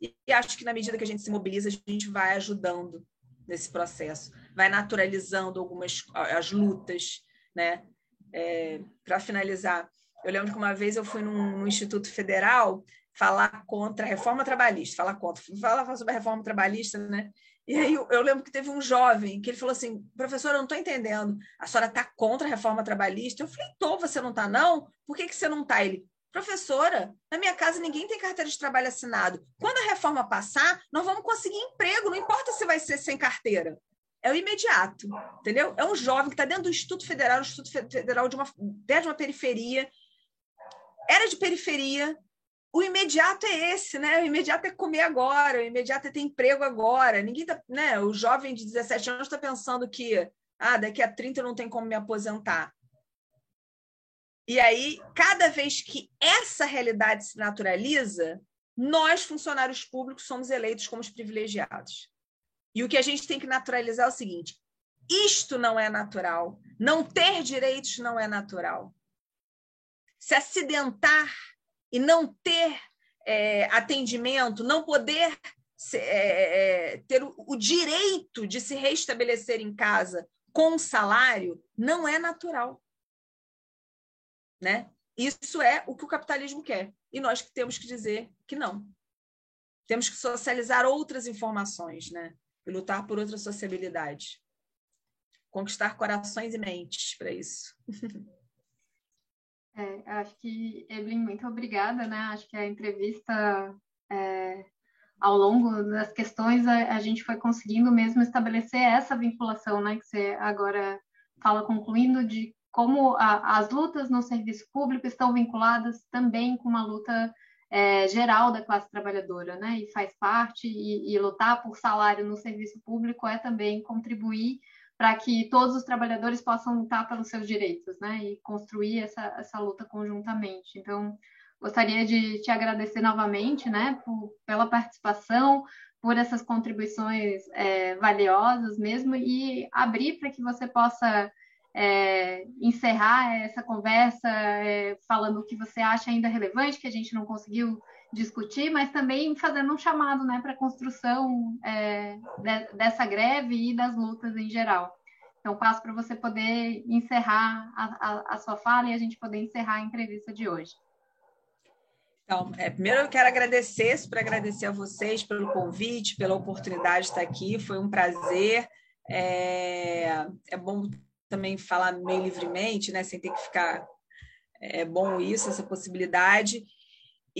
E, acho que na medida que a gente se mobiliza, a gente vai ajudando nesse processo, vai naturalizando algumas as lutas, né? É, Para finalizar, eu lembro que uma vez eu fui num, num, Instituto Federal falar contra a reforma trabalhista, falar contra, falar sobre a reforma trabalhista, né? E aí eu, lembro que teve um jovem que ele falou assim, professor, eu não estou entendendo, a senhora está contra a reforma trabalhista? Eu falei, tô, você não está não? Por que, que você não está? Ele, professora, na minha casa ninguém tem carteira de trabalho assinado. Quando a reforma passar, nós vamos conseguir emprego, não importa se vai ser sem carteira. É o imediato, entendeu? É um jovem que está dentro do Instituto Federal, um Instituto Federal de uma, de uma periferia, era de periferia, o imediato é esse, né? O imediato é comer agora, o imediato é ter emprego agora. Ninguém tá, né? O jovem de 17 anos está pensando que ah, daqui a 30 eu não tem como me aposentar. E aí, cada vez que essa realidade se naturaliza, nós, funcionários públicos, somos eleitos como os privilegiados. E o que a gente tem que naturalizar é o seguinte: isto não é natural. Não ter direitos não é natural. Se acidentar e não ter é, atendimento, não poder é, é, ter o, o direito de se restabelecer em casa com salário, não é natural. Né? Isso é o que o capitalismo quer. E nós temos que dizer que não. Temos que socializar outras informações, né? E lutar por outra sociabilidade. Conquistar corações e mentes para isso. É, acho que, Evelyn, muito obrigada, né? Acho que a entrevista, é, ao longo das questões, a, a, gente foi conseguindo mesmo estabelecer essa vinculação, né? Que você agora fala concluindo de como a, as lutas no serviço público estão vinculadas também com uma luta é, geral da classe trabalhadora, né? E faz parte, e, e lutar por salário no serviço público é também contribuir para que todos os trabalhadores possam lutar pelos seus direitos, né? E construir essa, essa luta conjuntamente. Então, gostaria de te agradecer novamente, né, por, pela participação, por essas contribuições é, valiosas mesmo, e abrir para que você possa é, encerrar essa conversa é, falando o que você acha ainda relevante, que a gente não conseguiu discutir, mas também fazendo um chamado né, para a construção é, de, dessa greve e das lutas em geral. Então, passo para você poder encerrar a, a, a, sua fala e a gente poder encerrar a entrevista de hoje. Então, é, primeiro eu quero agradecer, para agradecer a vocês pelo convite, pela oportunidade de estar aqui, foi um prazer. É, é bom também falar meio livremente, né, sem ter que ficar. É bom isso, essa possibilidade.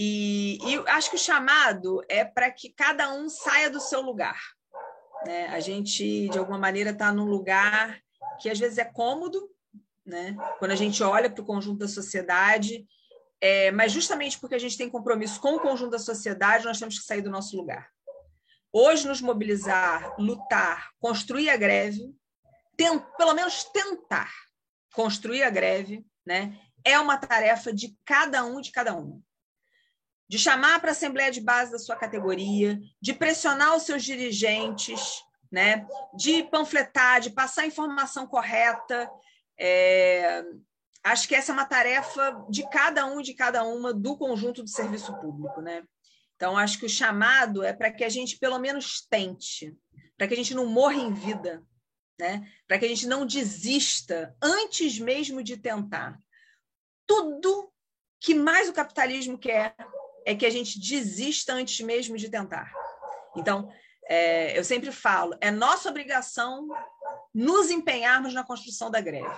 E, e acho que o chamado é para que cada um saia do seu lugar. Né? A gente, de alguma maneira, está num lugar que às vezes é cômodo, né? quando a gente olha para o conjunto da sociedade, é, mas justamente porque a gente tem compromisso com o conjunto da sociedade, nós temos que sair do nosso lugar. Hoje, nos mobilizar, lutar, construir a greve, pelo menos tentar construir a greve, né, é uma tarefa de cada um, de cada uma de chamar para a Assembleia de Base da sua categoria, de pressionar os seus dirigentes, né? de panfletar, de passar a informação correta. É... Acho que essa é uma tarefa de cada um e de cada uma do conjunto do serviço público. Né? Então, acho que o chamado é para que a gente, pelo menos, tente, para que a gente não morra em vida, né? para que a gente não desista antes mesmo de tentar. Tudo que mais o capitalismo quer é que a gente desista antes mesmo de tentar. Então, é, eu sempre falo, é nossa obrigação nos empenharmos na construção da greve.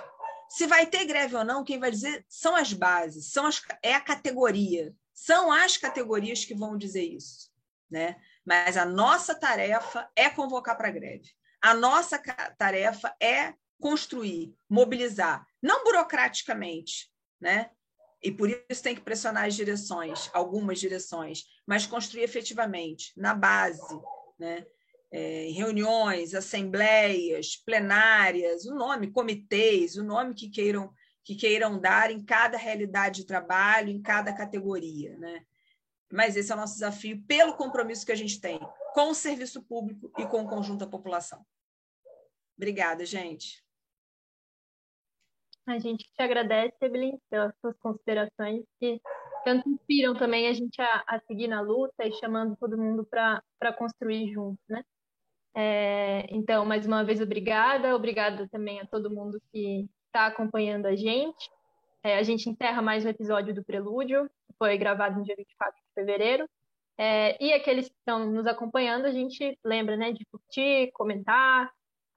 Se vai ter greve ou não, quem vai dizer são as bases, são as, é a categoria, são as categorias que vão dizer isso, né? Mas a nossa tarefa é convocar para a greve. A nossa tarefa é construir, mobilizar, não burocraticamente, né? E por isso tem que pressionar as direções, algumas direções, mas construir efetivamente, na base, né? É, reuniões, assembleias, plenárias, o nome, comitês, o nome que queiram, que queiram dar em cada realidade de trabalho, em cada categoria. Né? Mas esse é o nosso desafio, pelo compromisso que a gente tem com o serviço público e com o conjunto da população. Obrigada, gente. A gente te agradece, Evelyn, pelas suas considerações que tanto inspiram também a gente a, a seguir na luta e chamando todo mundo para construir junto, né? É, então, mais uma vez, obrigada. Obrigada também a todo mundo que está acompanhando a gente. É, a gente encerra mais um episódio do Prelúdio, que foi gravado no dia 24 de fevereiro. É, e aqueles que estão nos acompanhando, a gente lembra né, de curtir, comentar,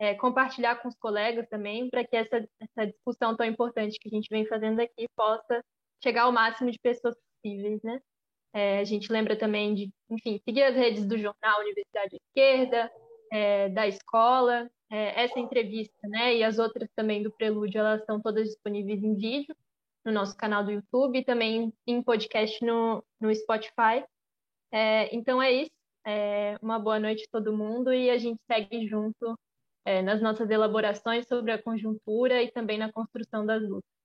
é, compartilhar com os colegas também, para que essa, essa discussão tão importante que a gente vem fazendo aqui possa chegar ao máximo de pessoas possíveis, né? É, a gente lembra também de, enfim, seguir as redes do jornal Universidade Esquerda, é, da escola, é, essa entrevista, né, e as outras também do Prelúdio, elas estão todas disponíveis em vídeo no nosso canal do YouTube e também em podcast no, no Spotify. É, então é isso. É, uma boa noite a todo mundo e a gente segue junto é, nas nossas elaborações sobre a conjuntura e também na construção das lutas.